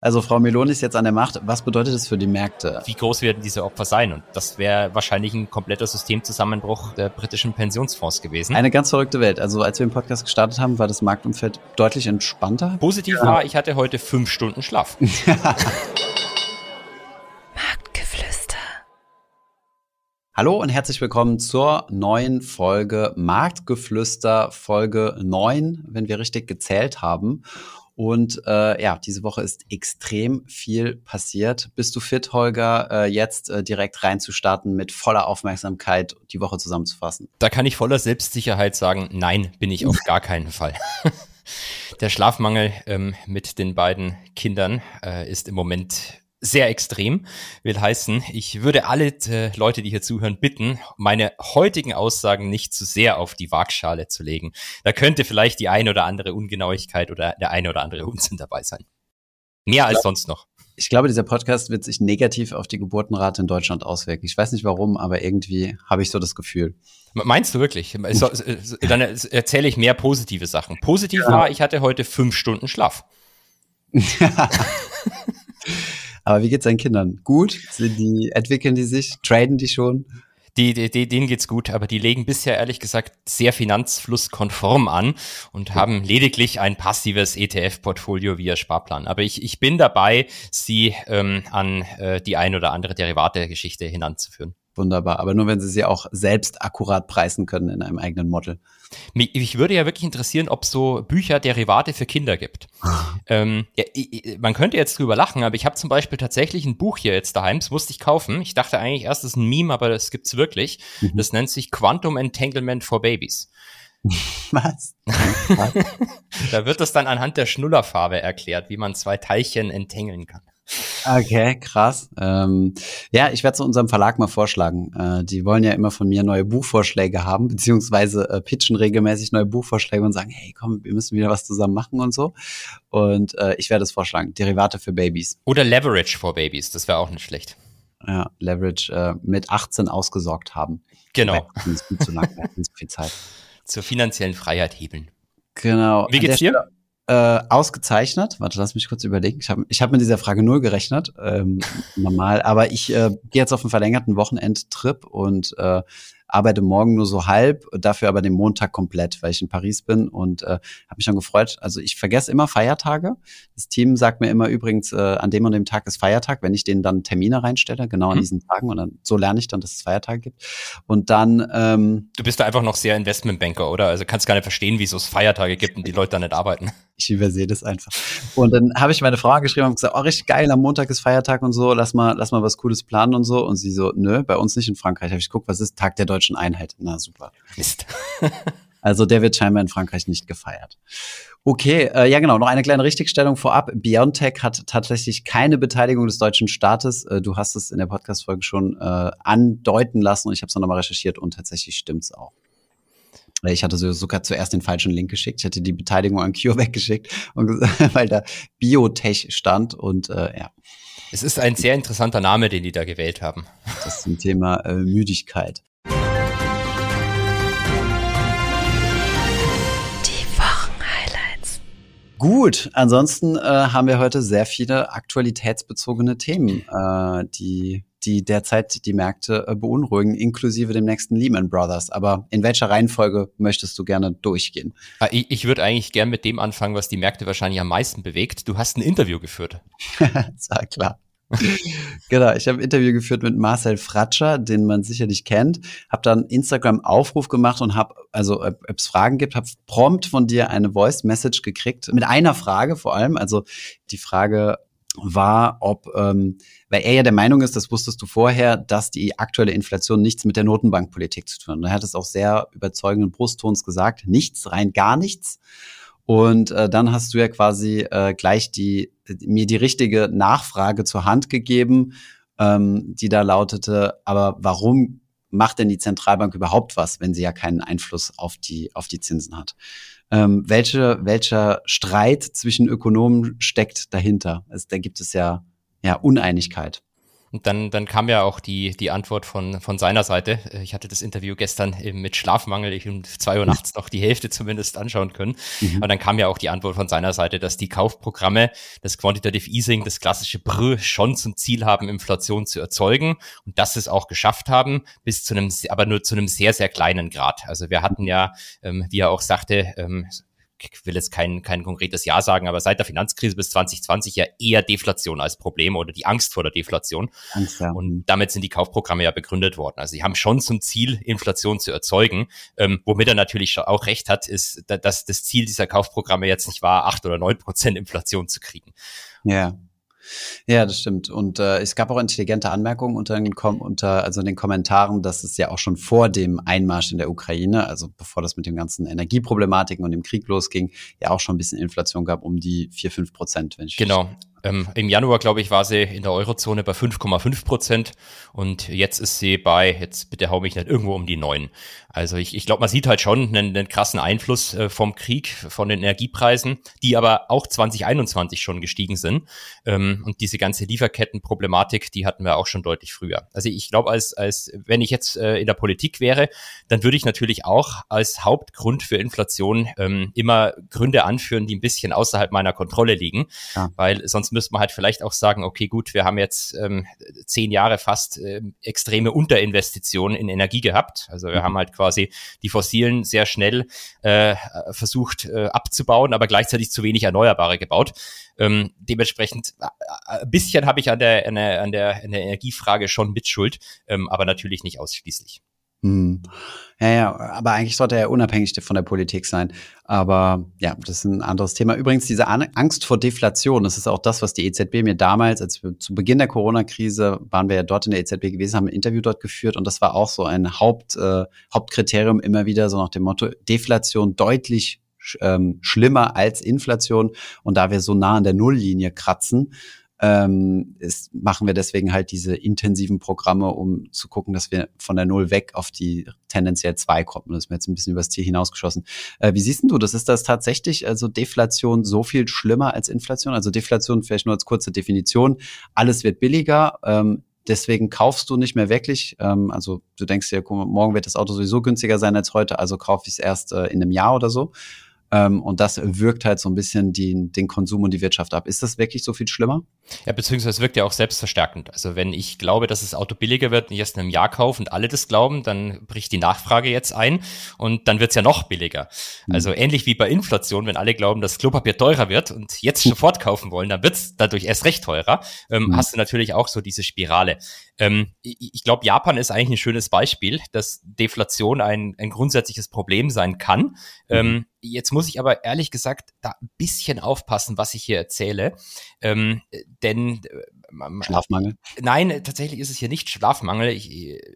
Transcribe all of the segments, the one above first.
Also Frau Meloni ist jetzt an der Macht. Was bedeutet das für die Märkte? Wie groß werden diese Opfer sein? Und das wäre wahrscheinlich ein kompletter Systemzusammenbruch der britischen Pensionsfonds gewesen. Eine ganz verrückte Welt. Also als wir den Podcast gestartet haben, war das Marktumfeld deutlich entspannter. Positiv ja. war, ich hatte heute fünf Stunden Schlaf. Marktgeflüster. Hallo und herzlich willkommen zur neuen Folge Marktgeflüster, Folge 9, wenn wir richtig gezählt haben. Und äh, ja, diese Woche ist extrem viel passiert. Bist du fit, Holger, äh, jetzt äh, direkt reinzustarten mit voller Aufmerksamkeit die Woche zusammenzufassen? Da kann ich voller Selbstsicherheit sagen, nein, bin ich auf gar keinen Fall. Der Schlafmangel ähm, mit den beiden Kindern äh, ist im Moment sehr extrem. Will heißen, ich würde alle äh, Leute, die hier zuhören, bitten, meine heutigen Aussagen nicht zu sehr auf die Waagschale zu legen. Da könnte vielleicht die eine oder andere Ungenauigkeit oder der eine oder andere Unsinn dabei sein. Mehr als sonst noch. Ich glaube, dieser Podcast wird sich negativ auf die Geburtenrate in Deutschland auswirken. Ich weiß nicht warum, aber irgendwie habe ich so das Gefühl. Meinst du wirklich? Dann erzähle ich mehr positive Sachen. Positiv ja. war, ich hatte heute fünf Stunden Schlaf. Aber wie geht's deinen Kindern? Gut? Sind die, entwickeln die sich? Traden die schon? Die, die, denen geht's gut, aber die legen bisher ehrlich gesagt sehr finanzflusskonform an und haben lediglich ein passives ETF-Portfolio via Sparplan. Aber ich, ich bin dabei, sie ähm, an äh, die ein oder andere Derivate-Geschichte hinanzuführen. Wunderbar, aber nur wenn sie sie auch selbst akkurat preisen können in einem eigenen Model. Mich würde ja wirklich interessieren, ob es so Bücher, Derivate für Kinder gibt. ähm, ja, man könnte jetzt drüber lachen, aber ich habe zum Beispiel tatsächlich ein Buch hier jetzt daheim, das musste ich kaufen. Ich dachte eigentlich erst, das ist ein Meme, aber das gibt's wirklich. Mhm. Das nennt sich Quantum Entanglement for Babies. Was? da wird das dann anhand der Schnullerfarbe erklärt, wie man zwei Teilchen entangeln kann. Okay, krass. Ähm, ja, ich werde zu unserem Verlag mal vorschlagen. Äh, die wollen ja immer von mir neue Buchvorschläge haben, beziehungsweise äh, pitchen regelmäßig neue Buchvorschläge und sagen, hey, komm, wir müssen wieder was zusammen machen und so. Und äh, ich werde es vorschlagen. Derivate für Babys. Oder Leverage for Babies, das wäre auch nicht schlecht. Ja, Leverage äh, mit 18 ausgesorgt haben. Genau. Zu lang, zu viel Zeit. Zur finanziellen Freiheit hebeln. Genau. Wie geht's dir? Äh, ausgezeichnet. Warte, lass mich kurz überlegen. Ich habe ich hab mit dieser Frage null gerechnet, ähm, normal. Aber ich äh, gehe jetzt auf einen verlängerten Wochenendtrip und äh, arbeite morgen nur so halb, dafür aber den Montag komplett, weil ich in Paris bin und äh, habe mich schon gefreut. Also ich vergesse immer Feiertage. Das Team sagt mir immer übrigens, äh, an dem und dem Tag ist Feiertag, wenn ich denen dann Termine reinstelle, genau an mhm. diesen Tagen und dann so lerne ich dann, dass es Feiertage gibt. Und dann ähm, Du bist da einfach noch sehr Investmentbanker, oder? Also kannst gar nicht verstehen, wieso es Feiertage gibt und die Leute da nicht arbeiten. Ich übersehe das einfach. Und dann habe ich meine Frau angeschrieben und gesagt, oh, richtig geil, am Montag ist Feiertag und so, lass mal, lass mal was Cooles planen und so. Und sie so, nö, bei uns nicht in Frankreich. Habe ich geguckt, was ist Tag der deutschen Einheit? Na super. Mist. also der wird scheinbar in Frankreich nicht gefeiert. Okay, äh, ja genau, noch eine kleine Richtigstellung vorab. BioNTech hat tatsächlich keine Beteiligung des deutschen Staates. Äh, du hast es in der Podcast-Folge schon äh, andeuten lassen und ich habe es nochmal recherchiert und tatsächlich stimmt's auch. Ich hatte sogar zuerst den falschen Link geschickt. Ich hatte die Beteiligung an CureVac geschickt, weil da Biotech stand und äh, ja. Es ist ein sehr interessanter Name, den die da gewählt haben. Das zum Thema äh, Müdigkeit. Gut, ansonsten äh, haben wir heute sehr viele aktualitätsbezogene Themen, äh, die, die derzeit die Märkte äh, beunruhigen, inklusive dem nächsten Lehman Brothers. Aber in welcher Reihenfolge möchtest du gerne durchgehen? Ah, ich, ich würde eigentlich gern mit dem anfangen, was die Märkte wahrscheinlich am meisten bewegt. Du hast ein Interview geführt. war klar. genau, ich habe ein Interview geführt mit Marcel Fratscher, den man sicherlich kennt, habe dann Instagram-Aufruf gemacht und habe, also ob es Fragen gibt, habe prompt von dir eine Voice-Message gekriegt, mit einer Frage vor allem. Also die Frage war, ob, ähm, weil er ja der Meinung ist, das wusstest du vorher, dass die aktuelle Inflation nichts mit der Notenbankpolitik zu tun hat. Er hat es auch sehr überzeugenden Brusttons gesagt, nichts, rein gar nichts. Und äh, dann hast du ja quasi äh, gleich die, mir die richtige Nachfrage zur Hand gegeben, ähm, die da lautete, aber warum macht denn die Zentralbank überhaupt was, wenn sie ja keinen Einfluss auf die, auf die Zinsen hat? Ähm, welche, welcher Streit zwischen Ökonomen steckt dahinter? Also, da gibt es ja, ja Uneinigkeit. Und dann, dann kam ja auch die, die Antwort von, von seiner Seite. Ich hatte das Interview gestern mit Schlafmangel, ich um zwei Uhr nachts noch die Hälfte zumindest anschauen können. Mhm. Und dann kam ja auch die Antwort von seiner Seite, dass die Kaufprogramme, das Quantitative Easing, das klassische Brü schon zum Ziel haben, Inflation zu erzeugen und dass sie es auch geschafft haben, bis zu einem, aber nur zu einem sehr, sehr kleinen Grad. Also wir hatten ja, ähm, wie er auch sagte, ähm, ich will jetzt kein, kein konkretes Jahr sagen, aber seit der Finanzkrise bis 2020 ja eher Deflation als Problem oder die Angst vor der Deflation. Angst, ja. Und damit sind die Kaufprogramme ja begründet worden. Also sie haben schon zum Ziel, Inflation zu erzeugen. Ähm, womit er natürlich auch recht hat, ist, dass das Ziel dieser Kaufprogramme jetzt nicht war, acht oder neun Prozent Inflation zu kriegen. Ja. Ja, das stimmt. Und äh, es gab auch intelligente Anmerkungen unter den, unter, also in den Kommentaren, dass es ja auch schon vor dem Einmarsch in der Ukraine, also bevor das mit den ganzen Energieproblematiken und dem Krieg losging, ja auch schon ein bisschen Inflation gab, um die vier fünf Prozent, wenn ich Genau. Ähm, Im Januar, glaube ich, war sie in der Eurozone bei 5,5 Prozent und jetzt ist sie bei, jetzt bitte hau mich nicht irgendwo um die 9. Also ich, ich glaube, man sieht halt schon einen, einen krassen Einfluss äh, vom Krieg, von den Energiepreisen, die aber auch 2021 schon gestiegen sind. Ähm, und diese ganze Lieferkettenproblematik, die hatten wir auch schon deutlich früher. Also ich glaube, als, als wenn ich jetzt äh, in der Politik wäre, dann würde ich natürlich auch als Hauptgrund für Inflation ähm, immer Gründe anführen, die ein bisschen außerhalb meiner Kontrolle liegen, ja. weil sonst müsste man halt vielleicht auch sagen, okay, gut, wir haben jetzt ähm, zehn Jahre fast äh, extreme Unterinvestitionen in Energie gehabt. Also wir mhm. haben halt quasi die fossilen sehr schnell äh, versucht äh, abzubauen, aber gleichzeitig zu wenig Erneuerbare gebaut. Ähm, dementsprechend äh, ein bisschen habe ich an der, an der, an der, an der Energiefrage schon Mitschuld, ähm, aber natürlich nicht ausschließlich. Hm. Ja, ja, aber eigentlich sollte er unabhängig von der Politik sein. Aber ja, das ist ein anderes Thema. Übrigens, diese Angst vor Deflation, das ist auch das, was die EZB mir damals, als wir zu Beginn der Corona-Krise waren wir ja dort in der EZB gewesen, haben ein Interview dort geführt und das war auch so ein Haupt, äh, Hauptkriterium immer wieder, so nach dem Motto, Deflation deutlich ähm, schlimmer als Inflation. Und da wir so nah an der Nulllinie kratzen, ähm, ist, machen wir deswegen halt diese intensiven Programme, um zu gucken, dass wir von der Null weg auf die tendenziell zwei kommen. Das ist mir jetzt ein bisschen übers Ziel hinausgeschossen. Äh, wie siehst du das? Ist das tatsächlich also Deflation so viel schlimmer als Inflation? Also Deflation vielleicht nur als kurze Definition. Alles wird billiger. Ähm, deswegen kaufst du nicht mehr wirklich. Ähm, also du denkst dir, morgen wird das Auto sowieso günstiger sein als heute, also kaufe ich es erst äh, in einem Jahr oder so. Ähm, und das wirkt halt so ein bisschen die, den Konsum und die Wirtschaft ab. Ist das wirklich so viel schlimmer? Ja, beziehungsweise wirkt ja auch selbstverstärkend. Also wenn ich glaube, dass das Auto billiger wird und ich erst in einem Jahr kaufe und alle das glauben, dann bricht die Nachfrage jetzt ein und dann wird's ja noch billiger. Mhm. Also ähnlich wie bei Inflation, wenn alle glauben, dass Klopapier teurer wird und jetzt sofort kaufen wollen, dann wird's dadurch erst recht teurer, ähm, mhm. hast du natürlich auch so diese Spirale. Ähm, ich glaube, Japan ist eigentlich ein schönes Beispiel, dass Deflation ein, ein grundsätzliches Problem sein kann. Mhm. Ähm, jetzt muss ich aber ehrlich gesagt da ein bisschen aufpassen, was ich hier erzähle. Ähm, denn äh, Schlafmangel? Nein, tatsächlich ist es hier nicht Schlafmangel. Ich,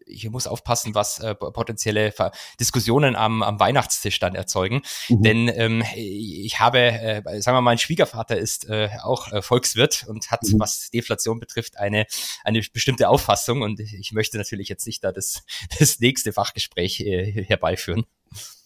ich muss aufpassen, was äh, potenzielle Diskussionen am, am Weihnachtstisch dann erzeugen. Mhm. Denn ähm, ich habe, äh, sagen wir mal, mein Schwiegervater ist äh, auch äh, Volkswirt und hat, mhm. was Deflation betrifft, eine, eine bestimmte Auffassung. Und ich möchte natürlich jetzt nicht da das, das nächste Fachgespräch äh, herbeiführen.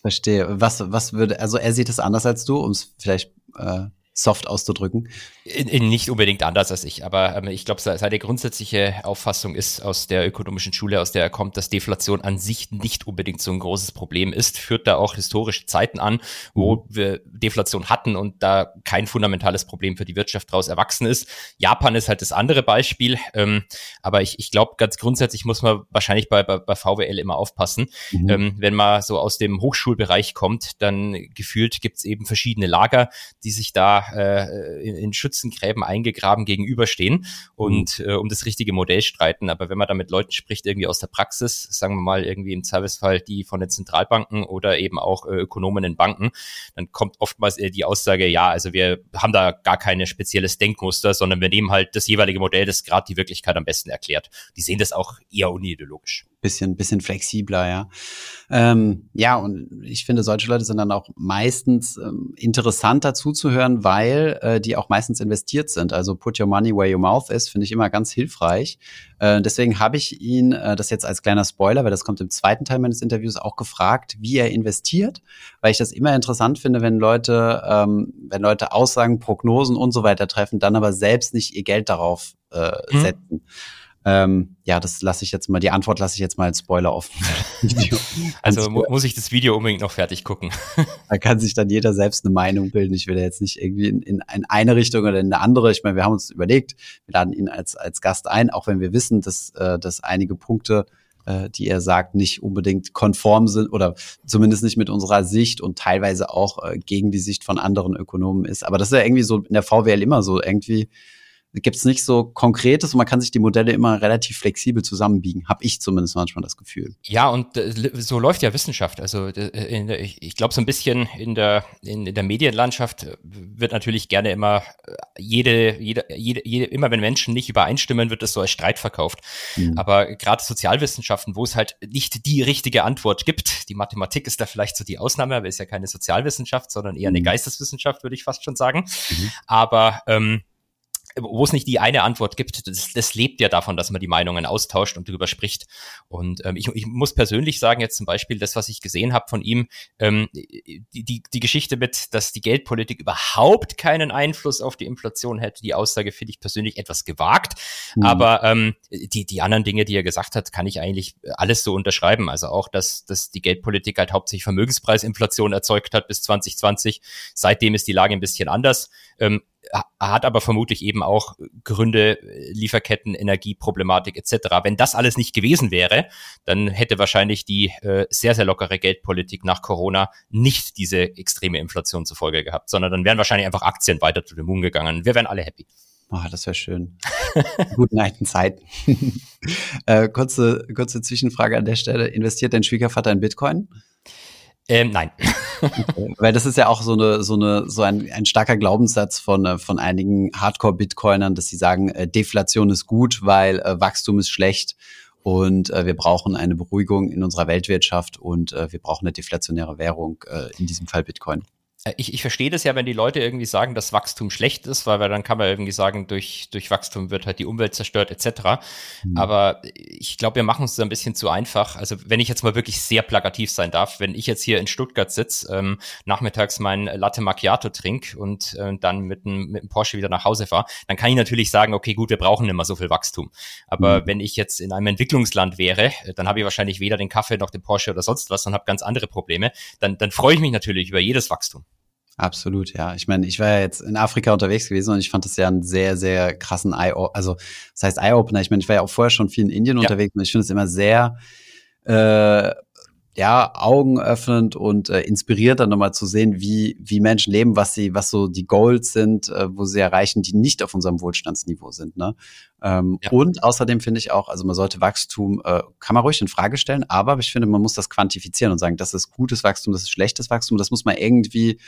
Verstehe. Was, was würde, also er sieht es anders als du, um es vielleicht äh, soft auszudrücken. In, in nicht unbedingt anders als ich, aber ähm, ich glaube, seine grundsätzliche Auffassung ist aus der ökonomischen Schule, aus der er kommt, dass Deflation an sich nicht unbedingt so ein großes Problem ist, führt da auch historische Zeiten an, wo mhm. wir Deflation hatten und da kein fundamentales Problem für die Wirtschaft daraus erwachsen ist. Japan ist halt das andere Beispiel, ähm, aber ich, ich glaube, ganz grundsätzlich muss man wahrscheinlich bei, bei, bei VWL immer aufpassen. Mhm. Ähm, wenn man so aus dem Hochschulbereich kommt, dann gefühlt gibt's eben verschiedene Lager, die sich da äh, in, in Schützengräben eingegraben gegenüberstehen und mhm. äh, um das richtige Modell streiten. Aber wenn man da mit Leuten spricht, irgendwie aus der Praxis, sagen wir mal irgendwie im Zweifelsfall die von den Zentralbanken oder eben auch äh, Ökonomen in Banken, dann kommt oftmals eher die Aussage, ja, also wir haben da gar keine spezielles Denkmuster, sondern wir nehmen halt das jeweilige Modell, das gerade die Wirklichkeit am besten erklärt. Die sehen das auch eher unideologisch bisschen, bisschen flexibler, ja. Ähm, ja, und ich finde, solche Leute sind dann auch meistens ähm, interessanter zuzuhören, weil äh, die auch meistens investiert sind. Also put your money where your mouth is, finde ich immer ganz hilfreich. Äh, deswegen habe ich ihn, äh, das jetzt als kleiner Spoiler, weil das kommt im zweiten Teil meines Interviews, auch gefragt, wie er investiert, weil ich das immer interessant finde, wenn Leute, ähm, wenn Leute Aussagen, Prognosen und so weiter treffen, dann aber selbst nicht ihr Geld darauf äh, mhm. setzen. Ähm, ja, das lasse ich jetzt mal, die Antwort lasse ich jetzt mal als Spoiler offen. also mu muss ich das Video unbedingt noch fertig gucken. da kann sich dann jeder selbst eine Meinung bilden. Ich will jetzt nicht irgendwie in, in, in eine Richtung oder in eine andere. Ich meine, wir haben uns überlegt, wir laden ihn als, als Gast ein, auch wenn wir wissen, dass, äh, dass einige Punkte äh, die er sagt, nicht unbedingt konform sind oder zumindest nicht mit unserer Sicht und teilweise auch äh, gegen die Sicht von anderen Ökonomen ist. Aber das ist ja irgendwie so in der VWL immer so. Irgendwie gibt es nicht so Konkretes und man kann sich die Modelle immer relativ flexibel zusammenbiegen. Habe ich zumindest manchmal das Gefühl. Ja, und äh, so läuft ja Wissenschaft. Also äh, der, ich, ich glaube so ein bisschen in der, in, in, der Medienlandschaft wird natürlich gerne immer äh, jede, jede, jede, jede, immer wenn Menschen nicht übereinstimmen, wird das so als Streit verkauft. Mhm. Aber gerade Sozialwissenschaften, wo es halt nicht die richtige Antwort gibt, die Mathematik ist da vielleicht so die Ausnahme, aber ist ja keine Sozialwissenschaft, sondern eher eine mhm. Geisteswissenschaft, würde ich fast schon sagen. Mhm. Aber ähm, wo es nicht die eine Antwort gibt, das, das lebt ja davon, dass man die Meinungen austauscht und darüber spricht. Und ähm, ich, ich muss persönlich sagen, jetzt zum Beispiel das, was ich gesehen habe von ihm, ähm, die, die, die Geschichte mit, dass die Geldpolitik überhaupt keinen Einfluss auf die Inflation hätte, die Aussage finde ich persönlich etwas gewagt. Mhm. Aber ähm, die, die anderen Dinge, die er gesagt hat, kann ich eigentlich alles so unterschreiben. Also auch, dass, dass die Geldpolitik halt hauptsächlich Vermögenspreisinflation erzeugt hat bis 2020. Seitdem ist die Lage ein bisschen anders. Ähm, hat aber vermutlich eben auch Gründe, Lieferketten, Energieproblematik etc. Wenn das alles nicht gewesen wäre, dann hätte wahrscheinlich die äh, sehr, sehr lockere Geldpolitik nach Corona nicht diese extreme Inflation zur Folge gehabt, sondern dann wären wahrscheinlich einfach Aktien weiter zu dem Moon gegangen. Wir wären alle happy. Oh, das wäre schön. Guten alten Zeiten. äh, kurze, kurze Zwischenfrage an der Stelle. Investiert dein Schwiegervater in Bitcoin? Ähm, nein. Weil das ist ja auch so eine, so eine, so ein, ein starker Glaubenssatz von, äh, von einigen Hardcore-Bitcoinern, dass sie sagen, äh, Deflation ist gut, weil äh, Wachstum ist schlecht und wir brauchen eine Beruhigung in unserer Weltwirtschaft und wir brauchen eine deflationäre Währung, äh, in diesem Fall Bitcoin. Äh, ich, ich verstehe das ja, wenn die Leute irgendwie sagen, dass Wachstum schlecht ist, weil, weil dann kann man irgendwie sagen, durch, durch Wachstum wird halt die Umwelt zerstört etc. Mhm. Aber ich glaube, wir machen es ein bisschen zu einfach. Also wenn ich jetzt mal wirklich sehr plakativ sein darf, wenn ich jetzt hier in Stuttgart sitze, ähm, nachmittags mein Latte Macchiato trinke und äh, dann mit einem mit Porsche wieder nach Hause fahre, dann kann ich natürlich sagen, okay, gut, wir brauchen immer so viel Wachstum. Aber mhm. wenn ich jetzt in einem Entwicklungsland wäre, dann habe ich wahrscheinlich weder den Kaffee noch den Porsche oder sonst was und habe ganz andere Probleme. Dann, dann freue ich mich natürlich über jedes Wachstum. Absolut, ja. Ich meine, ich war ja jetzt in Afrika unterwegs gewesen und ich fand das ja einen sehr, sehr krassen Eye, also das heißt Eye-Opener. Ich meine, ich war ja auch vorher schon viel in Indien ja. unterwegs und ich finde es immer sehr äh, ja, augenöffnend und äh, inspiriert dann nochmal zu sehen, wie, wie Menschen leben, was sie, was so die Goals sind, äh, wo sie erreichen, die nicht auf unserem Wohlstandsniveau sind. Ne? Ähm, ja. Und außerdem finde ich auch, also man sollte Wachstum, äh, kann man ruhig in Frage stellen, aber ich finde, man muss das quantifizieren und sagen, das ist gutes Wachstum, das ist schlechtes Wachstum, das muss man irgendwie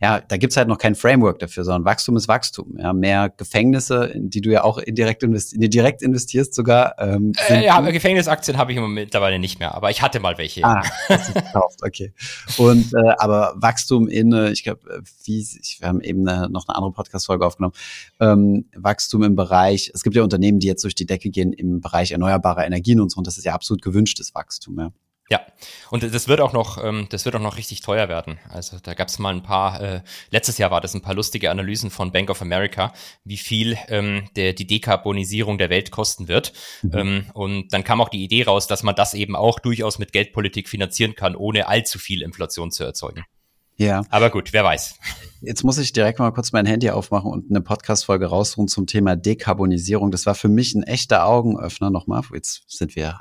ja, da gibt's halt noch kein Framework dafür, sondern Wachstum ist Wachstum. Ja, mehr Gefängnisse, in die du ja auch indirekt, investi in direkt investierst sogar. Ähm, äh, ja, Gefängnisaktien habe ich mittlerweile nicht mehr, aber ich hatte mal welche. Ah, gekauft, okay. Und äh, aber Wachstum in, äh, ich glaube, äh, wie ich, wir haben eben eine, noch eine andere Podcast-Folge aufgenommen. Ähm, Wachstum im Bereich, es gibt ja Unternehmen, die jetzt durch die Decke gehen im Bereich erneuerbarer Energien und so, und das ist ja absolut gewünschtes Wachstum, ja. Ja, und das wird auch noch, ähm, das wird auch noch richtig teuer werden. Also da gab es mal ein paar, äh, letztes Jahr war das ein paar lustige Analysen von Bank of America, wie viel ähm, der, die Dekarbonisierung der Welt kosten wird. Mhm. Ähm, und dann kam auch die Idee raus, dass man das eben auch durchaus mit Geldpolitik finanzieren kann, ohne allzu viel Inflation zu erzeugen. Ja. Aber gut, wer weiß. Jetzt muss ich direkt mal kurz mein Handy aufmachen und eine Podcast-Folge raussuchen zum Thema Dekarbonisierung. Das war für mich ein echter Augenöffner nochmal. Jetzt sind wir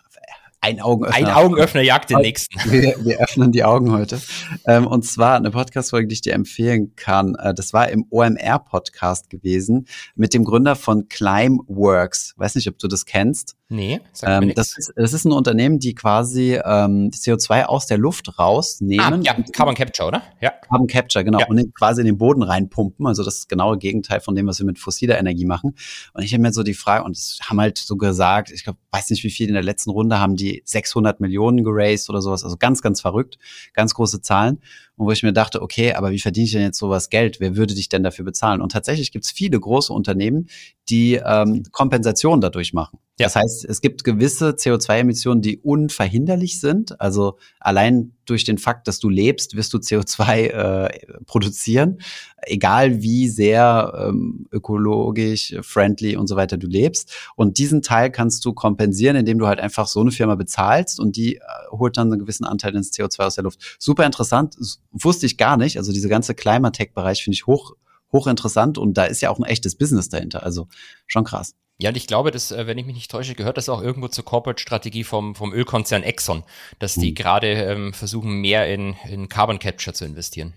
ein Augenöffner. Ein Augenöffner jagt den nächsten. Wir, wir öffnen die Augen heute. Ähm, und zwar eine Podcast-Folge, die ich dir empfehlen kann. Äh, das war im OMR-Podcast gewesen mit dem Gründer von Climeworks. Weiß nicht, ob du das kennst. Nee, ähm, das, ist, das ist ein Unternehmen, die quasi ähm, CO2 aus der Luft rausnehmen. Ah, ja, Carbon Capture, oder? Ja. Carbon Capture, genau. Ja. Und quasi in den Boden reinpumpen. Also das ist das genaue Gegenteil von dem, was wir mit fossiler Energie machen. Und ich habe mir so die Frage, und es haben halt so gesagt, ich glaube, weiß nicht wie viel in der letzten Runde haben die 600 Millionen geraced oder sowas. Also ganz, ganz verrückt. Ganz große Zahlen. Und wo ich mir dachte, okay, aber wie verdiene ich denn jetzt sowas Geld? Wer würde dich denn dafür bezahlen? Und tatsächlich gibt es viele große Unternehmen, die ähm, Kompensation dadurch machen. Ja. Das heißt, es gibt gewisse CO2-Emissionen, die unverhinderlich sind. Also allein durch den Fakt, dass du lebst, wirst du CO2 äh, produzieren, egal wie sehr ähm, ökologisch, friendly und so weiter du lebst. Und diesen Teil kannst du kompensieren, indem du halt einfach so eine Firma bezahlst und die äh, holt dann einen gewissen Anteil ins CO2 aus der Luft. Super interessant, wusste ich gar nicht. Also diese ganze Climatech-Bereich finde ich hoch hochinteressant und da ist ja auch ein echtes Business dahinter. Also schon krass. Ja, und ich glaube, dass, äh, wenn ich mich nicht täusche, gehört das auch irgendwo zur Corporate-Strategie vom, vom Ölkonzern Exxon, dass die hm. gerade ähm, versuchen, mehr in, in Carbon Capture zu investieren.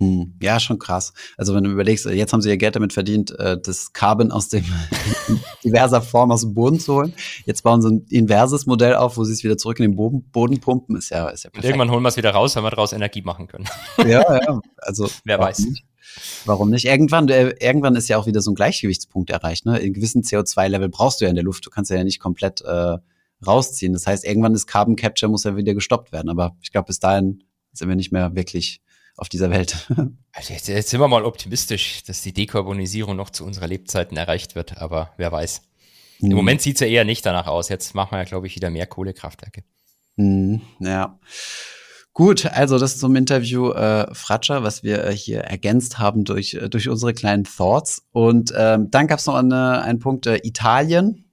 Hm. Ja, schon krass. Also wenn du überlegst, jetzt haben sie ihr Geld damit verdient, äh, das Carbon aus dem diverser Form aus dem Boden zu holen. Jetzt bauen sie ein inverses Modell auf, wo sie es wieder zurück in den Boden, Boden pumpen. Ist ja, ist ja perfekt. Und irgendwann holen wir es wieder raus, wenn wir daraus Energie machen können. ja, ja. Also wer weiß. Nicht. Warum nicht? Irgendwann, äh, irgendwann ist ja auch wieder so ein Gleichgewichtspunkt erreicht. Ne? In gewissen CO2-Level brauchst du ja in der Luft. Du kannst ja nicht komplett äh, rausziehen. Das heißt, irgendwann ist Carbon Capture muss ja wieder gestoppt werden. Aber ich glaube, bis dahin sind wir nicht mehr wirklich auf dieser Welt. Also jetzt, jetzt sind wir mal optimistisch, dass die Dekarbonisierung noch zu unserer Lebzeiten erreicht wird. Aber wer weiß. Im Moment sieht's ja eher nicht danach aus. Jetzt machen wir ja, glaube ich, wieder mehr Kohlekraftwerke. Hm, ja. Gut, also das zum Interview äh, Fratscher, was wir äh, hier ergänzt haben durch, äh, durch unsere kleinen Thoughts. Und ähm, dann gab es noch eine, einen Punkt äh, Italien.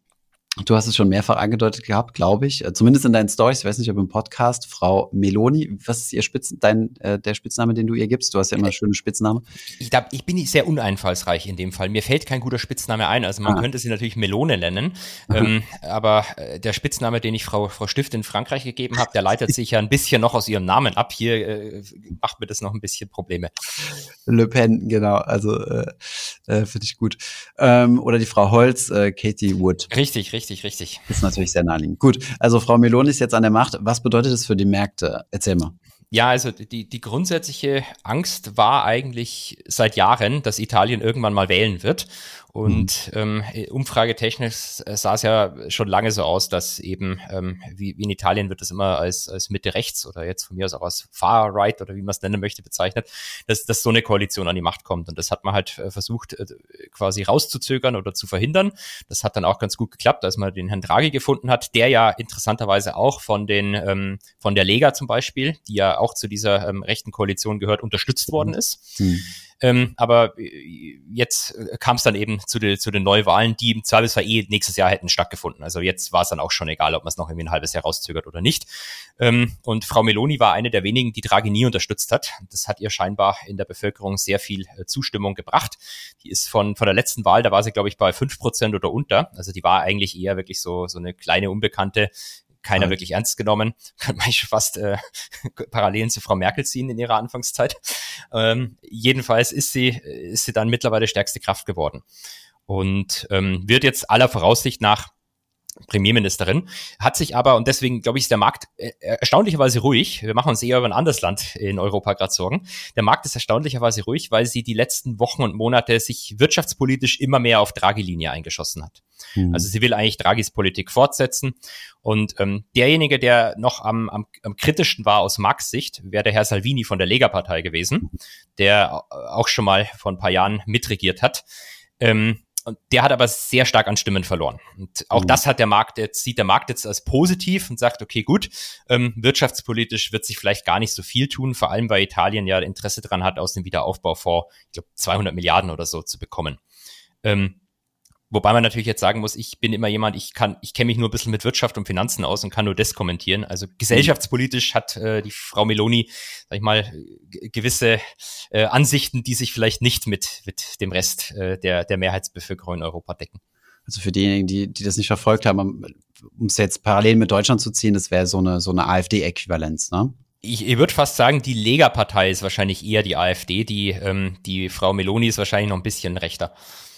Du hast es schon mehrfach angedeutet gehabt, glaube ich. Äh, zumindest in deinen Stories. Ich weiß nicht, ob im Podcast. Frau Meloni, was ist ihr Spitzen, dein, äh, der Spitzname, den du ihr gibst? Du hast ja immer schöne Spitznamen. Ich glaube, ich bin sehr uneinfallsreich in dem Fall. Mir fällt kein guter Spitzname ein. Also man ah. könnte sie natürlich Melone nennen. Ähm, aber äh, der Spitzname, den ich Frau, Frau Stift in Frankreich gegeben habe, der leitet sich ja ein bisschen noch aus ihrem Namen ab. Hier äh, macht mir das noch ein bisschen Probleme. Le Pen, genau. Also äh, äh, finde ich gut. Ähm, oder die Frau Holz, äh, Katie Wood. Richtig, richtig richtig, richtig. Das ist natürlich sehr naheliegend. Gut, also Frau Meloni ist jetzt an der Macht. Was bedeutet das für die Märkte? Erzähl mal. Ja, also die, die grundsätzliche Angst war eigentlich seit Jahren, dass Italien irgendwann mal wählen wird. Und mhm. ähm, umfragetechnisch sah es ja schon lange so aus, dass eben, ähm, wie, wie in Italien wird das immer als, als Mitte rechts oder jetzt von mir aus auch als Far Right oder wie man es nennen möchte bezeichnet, dass, dass so eine Koalition an die Macht kommt. Und das hat man halt äh, versucht äh, quasi rauszuzögern oder zu verhindern. Das hat dann auch ganz gut geklappt, als man den Herrn Draghi gefunden hat, der ja interessanterweise auch von den ähm, von der Lega zum Beispiel, die ja auch zu dieser ähm, rechten Koalition gehört, unterstützt worden mhm. ist. Mhm. Ähm, aber äh, jetzt äh, kam es dann eben zu, de, zu den Neuwahlen, die im Zweifelsfall eh nächstes Jahr hätten stattgefunden. Also jetzt war es dann auch schon egal, ob man es noch irgendwie ein halbes Jahr rauszögert oder nicht. Ähm, und Frau Meloni war eine der wenigen, die Draghi nie unterstützt hat. Das hat ihr scheinbar in der Bevölkerung sehr viel äh, Zustimmung gebracht. Die ist von, von der letzten Wahl, da war sie, glaube ich, bei fünf Prozent oder unter. Also die war eigentlich eher wirklich so, so eine kleine Unbekannte, keiner ja. wirklich ernst genommen. Kann man schon fast äh, Parallelen zu Frau Merkel ziehen in ihrer Anfangszeit. Ähm, jedenfalls ist sie, ist sie dann mittlerweile stärkste Kraft geworden. Und ähm, wird jetzt aller Voraussicht nach Premierministerin, hat sich aber, und deswegen glaube ich, ist der Markt äh, erstaunlicherweise ruhig. Wir machen uns eher über ein anderes Land in Europa gerade Sorgen. Der Markt ist erstaunlicherweise ruhig, weil sie die letzten Wochen und Monate sich wirtschaftspolitisch immer mehr auf Draghi-Linie eingeschossen hat. Mhm. Also sie will eigentlich Draghis Politik fortsetzen. Und ähm, derjenige, der noch am, am, am kritischsten war aus Marx Sicht, wäre der Herr Salvini von der Lega-Partei gewesen, der auch schon mal vor ein paar Jahren mitregiert hat. Ähm, und der hat aber sehr stark an Stimmen verloren. Und auch mhm. das hat der Markt jetzt, sieht der Markt jetzt als positiv und sagt, okay, gut, ähm, wirtschaftspolitisch wird sich vielleicht gar nicht so viel tun, vor allem weil Italien ja Interesse dran hat, aus dem Wiederaufbaufonds, ich glaube, 200 Milliarden oder so zu bekommen. Ähm, Wobei man natürlich jetzt sagen muss, ich bin immer jemand, ich kann, ich kenne mich nur ein bisschen mit Wirtschaft und Finanzen aus und kann nur das kommentieren. Also gesellschaftspolitisch hat äh, die Frau Meloni, sag ich mal, gewisse äh, Ansichten, die sich vielleicht nicht mit, mit dem Rest äh, der, der Mehrheitsbevölkerung in Europa decken. Also für diejenigen, die, die das nicht verfolgt haben, um es jetzt parallel mit Deutschland zu ziehen, das wäre so eine, so eine AfD-Äquivalenz, ne? ich, ich würde fast sagen, die Lega-Partei ist wahrscheinlich eher die AfD, die, ähm, die Frau Meloni ist wahrscheinlich noch ein bisschen rechter.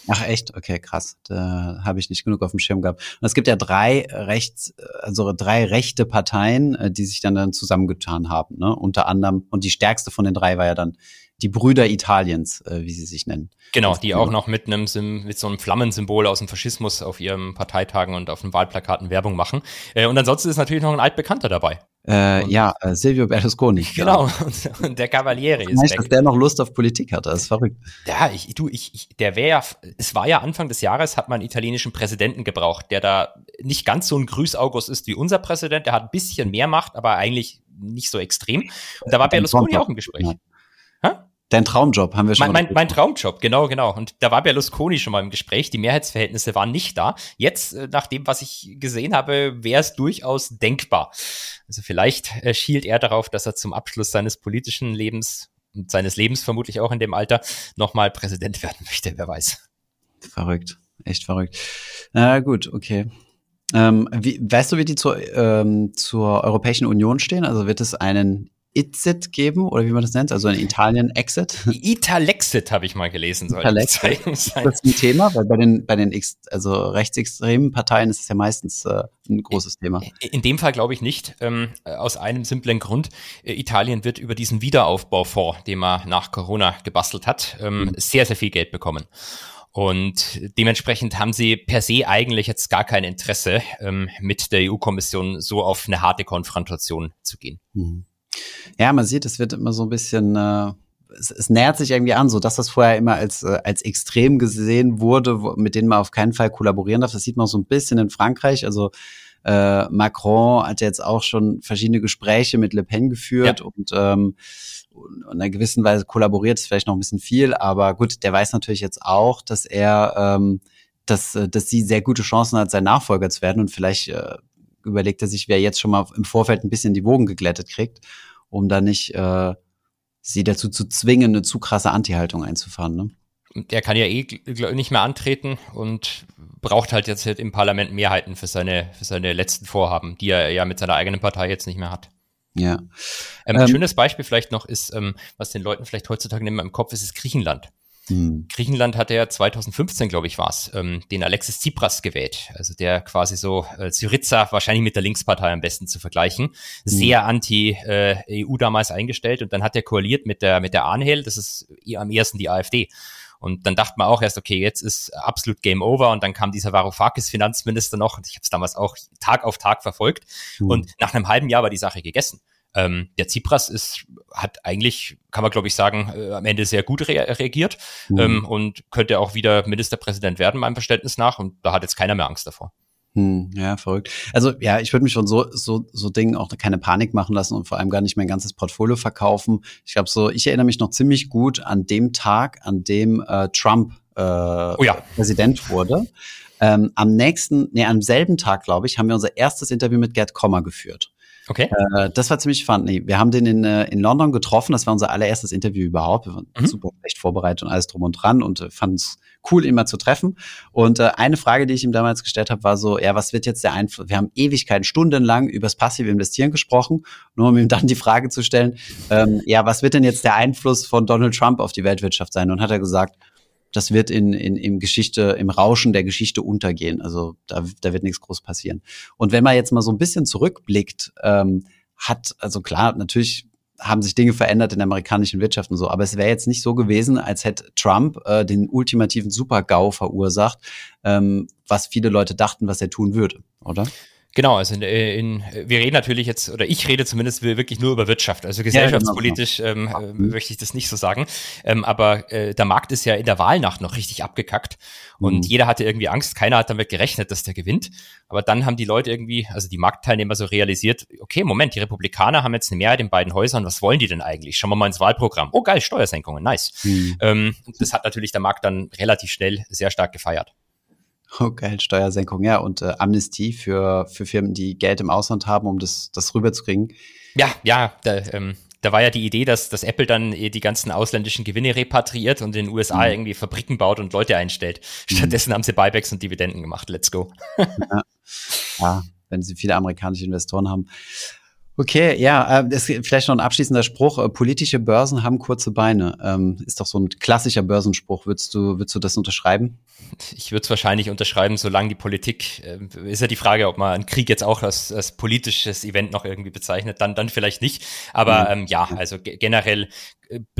Ach echt? Okay, krass. Da habe ich nicht genug auf dem Schirm gehabt. Und es gibt ja drei rechts, also drei rechte Parteien, äh, die sich dann dann zusammengetan haben. Ne? Unter anderem und die stärkste von den drei war ja dann die Brüder Italiens, äh, wie sie sich nennen. Genau, die auch noch mit einem mit so einem Flammensymbol aus dem Faschismus auf ihren Parteitagen und auf den Wahlplakaten Werbung machen. Äh, und ansonsten ist natürlich noch ein altbekannter dabei. Äh, ja, äh, Silvio Berlusconi. Genau, und, und der Cavaliere ist weg. dass der noch Lust auf Politik hat, das ist verrückt. Ja, ich, du, ich, ich der wäre ja, es war ja Anfang des Jahres, hat man einen italienischen Präsidenten gebraucht, der da nicht ganz so ein Grüß-August ist wie unser Präsident, der hat ein bisschen mehr Macht, aber eigentlich nicht so extrem. Und da war Berlusconi auch im Gespräch. Dein Traumjob haben wir schon mein, mein, mein, Traumjob, genau, genau. Und da war Berlusconi schon mal im Gespräch. Die Mehrheitsverhältnisse waren nicht da. Jetzt, äh, nach dem, was ich gesehen habe, wäre es durchaus denkbar. Also vielleicht äh, schielt er darauf, dass er zum Abschluss seines politischen Lebens und seines Lebens vermutlich auch in dem Alter nochmal Präsident werden möchte, wer weiß. Verrückt, echt verrückt. Na gut, okay. Ähm, wie, weißt du, wie die zur, ähm, zur Europäischen Union stehen? Also wird es einen Itsit geben oder wie man das nennt, also in Italien Exit. Italexit habe ich mal gelesen. Soll Italexit. Ist das ein Thema? Weil bei den, bei den Ex also rechtsextremen Parteien ist es ja meistens äh, ein großes Thema. In dem Fall glaube ich nicht, ähm, aus einem simplen Grund. Äh, Italien wird über diesen Wiederaufbaufonds, den man nach Corona gebastelt hat, ähm, mhm. sehr, sehr viel Geld bekommen. Und dementsprechend haben sie per se eigentlich jetzt gar kein Interesse, ähm, mit der EU-Kommission so auf eine harte Konfrontation zu gehen. Mhm. Ja, man sieht, es wird immer so ein bisschen, äh, es, es nähert sich irgendwie an, so dass das vorher immer als, äh, als extrem gesehen wurde, wo, mit denen man auf keinen Fall kollaborieren darf. Das sieht man auch so ein bisschen in Frankreich. Also äh, Macron hat jetzt auch schon verschiedene Gespräche mit Le Pen geführt ja. und ähm, in einer gewissen Weise kollaboriert ist vielleicht noch ein bisschen viel, aber gut, der weiß natürlich jetzt auch, dass er, ähm, dass, äh, dass sie sehr gute Chancen hat, sein Nachfolger zu werden und vielleicht äh, überlegt er sich, wer jetzt schon mal im Vorfeld ein bisschen die Wogen geglättet kriegt, um da nicht äh, sie dazu zu zwingen, eine zu krasse Anti-Haltung einzufahren. Ne? Der kann ja eh nicht mehr antreten und braucht halt jetzt im Parlament Mehrheiten für seine, für seine letzten Vorhaben, die er ja mit seiner eigenen Partei jetzt nicht mehr hat. Ja. Ähm, ein ähm, schönes Beispiel vielleicht noch ist, ähm, was den Leuten vielleicht heutzutage nicht mehr im Kopf ist, ist Griechenland. Hm. Griechenland hatte ja 2015, glaube ich, war es, ähm, den Alexis Tsipras gewählt. Also der quasi so äh, Syriza, wahrscheinlich mit der Linkspartei am besten zu vergleichen. Hm. Sehr anti-EU äh, damals eingestellt und dann hat er koaliert mit der, mit der Anhel, das ist am ersten die AfD. Und dann dachte man auch erst, okay, jetzt ist absolut Game Over. Und dann kam dieser Varoufakis Finanzminister noch. Und ich habe es damals auch Tag auf Tag verfolgt. Mhm. Und nach einem halben Jahr war die Sache gegessen. Ähm, der Tsipras ist, hat eigentlich, kann man glaube ich sagen, äh, am Ende sehr gut rea reagiert mhm. ähm, und könnte auch wieder Ministerpräsident werden, meinem Verständnis nach. Und da hat jetzt keiner mehr Angst davor. Hm, ja, verrückt. Also ja, ich würde mich schon so so so Dingen auch keine Panik machen lassen und vor allem gar nicht mein ganzes Portfolio verkaufen. Ich glaube so, ich erinnere mich noch ziemlich gut an dem Tag, an dem äh, Trump äh, oh ja. Präsident wurde. Ähm, am nächsten, nee, am selben Tag, glaube ich, haben wir unser erstes Interview mit Gerd Kommer geführt. Okay. Äh, das war ziemlich fun. Nee, wir haben den in, äh, in London getroffen. Das war unser allererstes Interview überhaupt. Wir waren mhm. super echt vorbereitet und alles drum und dran und äh, fanden es cool, ihn mal zu treffen. Und äh, eine Frage, die ich ihm damals gestellt habe, war so, ja, was wird jetzt der Einfluss? Wir haben Ewigkeiten, stundenlang über das passive Investieren gesprochen, nur um ihm dann die Frage zu stellen, ähm, ja, was wird denn jetzt der Einfluss von Donald Trump auf die Weltwirtschaft sein? Und hat er gesagt, das wird in, in, im Geschichte, im Rauschen der Geschichte untergehen. Also da, da wird nichts groß passieren. Und wenn man jetzt mal so ein bisschen zurückblickt, ähm, hat, also klar, natürlich haben sich Dinge verändert in der amerikanischen Wirtschaft und so, aber es wäre jetzt nicht so gewesen, als hätte Trump äh, den ultimativen Super-GAU verursacht, ähm, was viele Leute dachten, was er tun würde, oder? Genau, also in, in, wir reden natürlich jetzt, oder ich rede zumindest wirklich nur über Wirtschaft. Also gesellschaftspolitisch ja, genau. ähm, mhm. möchte ich das nicht so sagen. Ähm, aber äh, der Markt ist ja in der Wahlnacht noch richtig abgekackt. Und mhm. jeder hatte irgendwie Angst, keiner hat damit gerechnet, dass der gewinnt. Aber dann haben die Leute irgendwie, also die Marktteilnehmer so realisiert, okay, Moment, die Republikaner haben jetzt eine Mehrheit in beiden Häusern, was wollen die denn eigentlich? Schauen wir mal ins Wahlprogramm. Oh geil, Steuersenkungen, nice. Mhm. Ähm, das hat natürlich der Markt dann relativ schnell sehr stark gefeiert. Geil, Steuersenkung, ja. Und äh, Amnestie für, für Firmen, die Geld im Ausland haben, um das, das rüberzukriegen. Ja, ja, da, ähm, da war ja die Idee, dass, dass Apple dann die ganzen ausländischen Gewinne repatriiert und in den USA mhm. irgendwie Fabriken baut und Leute einstellt. Mhm. Stattdessen mhm. haben sie Buybacks und Dividenden gemacht. Let's go. ja. ja, wenn sie viele amerikanische Investoren haben. Okay, ja, äh, das ist vielleicht noch ein abschließender Spruch. Äh, politische Börsen haben kurze Beine. Ähm, ist doch so ein klassischer Börsenspruch. Würdest du, würdest du das unterschreiben? Ich würde es wahrscheinlich unterschreiben, solange die Politik, äh, ist ja die Frage, ob man einen Krieg jetzt auch als, als politisches Event noch irgendwie bezeichnet, dann, dann vielleicht nicht. Aber mhm. ähm, ja, also generell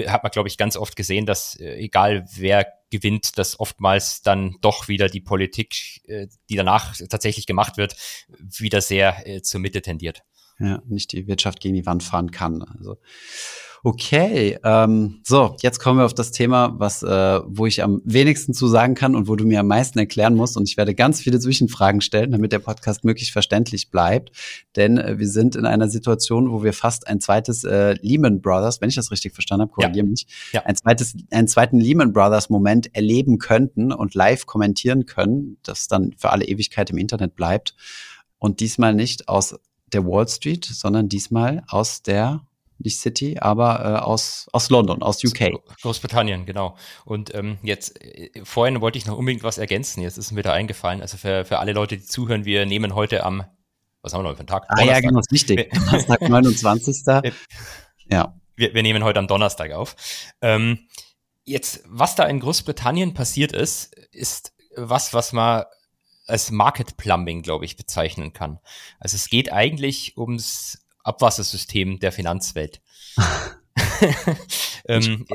hat man, glaube ich, ganz oft gesehen, dass egal wer gewinnt, dass oftmals dann doch wieder die Politik, die danach tatsächlich gemacht wird, wieder sehr zur Mitte tendiert. Ja, nicht die Wirtschaft gegen die Wand fahren kann. Also Okay, ähm, so, jetzt kommen wir auf das Thema, was, äh, wo ich am wenigsten zu sagen kann und wo du mir am meisten erklären musst. Und ich werde ganz viele Zwischenfragen stellen, damit der Podcast möglichst verständlich bleibt. Denn äh, wir sind in einer Situation, wo wir fast ein zweites äh, Lehman Brothers, wenn ich das richtig verstanden habe, korrigiere ja. mich, ja. ein zweites, einen zweiten Lehman Brothers Moment erleben könnten und live kommentieren können, das dann für alle Ewigkeit im Internet bleibt. Und diesmal nicht aus der Wall Street, sondern diesmal aus der nicht City, aber äh, aus, aus London, aus UK. Großbritannien, genau. Und ähm, jetzt, äh, vorhin wollte ich noch unbedingt was ergänzen, jetzt ist mir da eingefallen. Also für, für alle Leute, die zuhören, wir nehmen heute am, was haben wir noch für einen Tag? Ah Donnerstag. ja, genau, ist wichtig. Donnerstag, 29. ja. Wir, wir nehmen heute am Donnerstag auf. Ähm, jetzt, was da in Großbritannien passiert ist, ist was, was man als Market Plumbing, glaube ich, bezeichnen kann. Also es geht eigentlich ums Abwassersystem der Finanzwelt. ähm,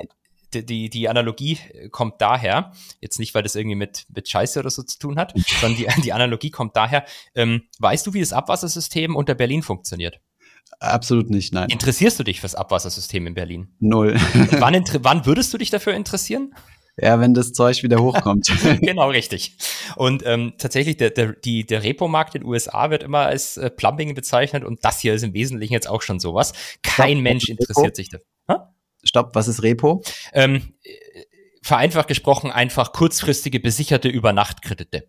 die, die, Analogie kommt daher, jetzt nicht, weil das irgendwie mit, mit Scheiße oder so zu tun hat, sondern die, die Analogie kommt daher, ähm, weißt du, wie das Abwassersystem unter Berlin funktioniert? Absolut nicht, nein. Interessierst du dich fürs Abwassersystem in Berlin? Null. wann, wann würdest du dich dafür interessieren? Ja, wenn das Zeug wieder hochkommt. genau, richtig. Und ähm, tatsächlich, der, der, die, der Repo-Markt in den USA wird immer als äh, Plumbing bezeichnet und das hier ist im Wesentlichen jetzt auch schon sowas. Kein Stopp, Mensch interessiert sich dafür. Stopp, was ist Repo? Ähm, äh, vereinfacht gesprochen einfach kurzfristige besicherte Übernachtkredite.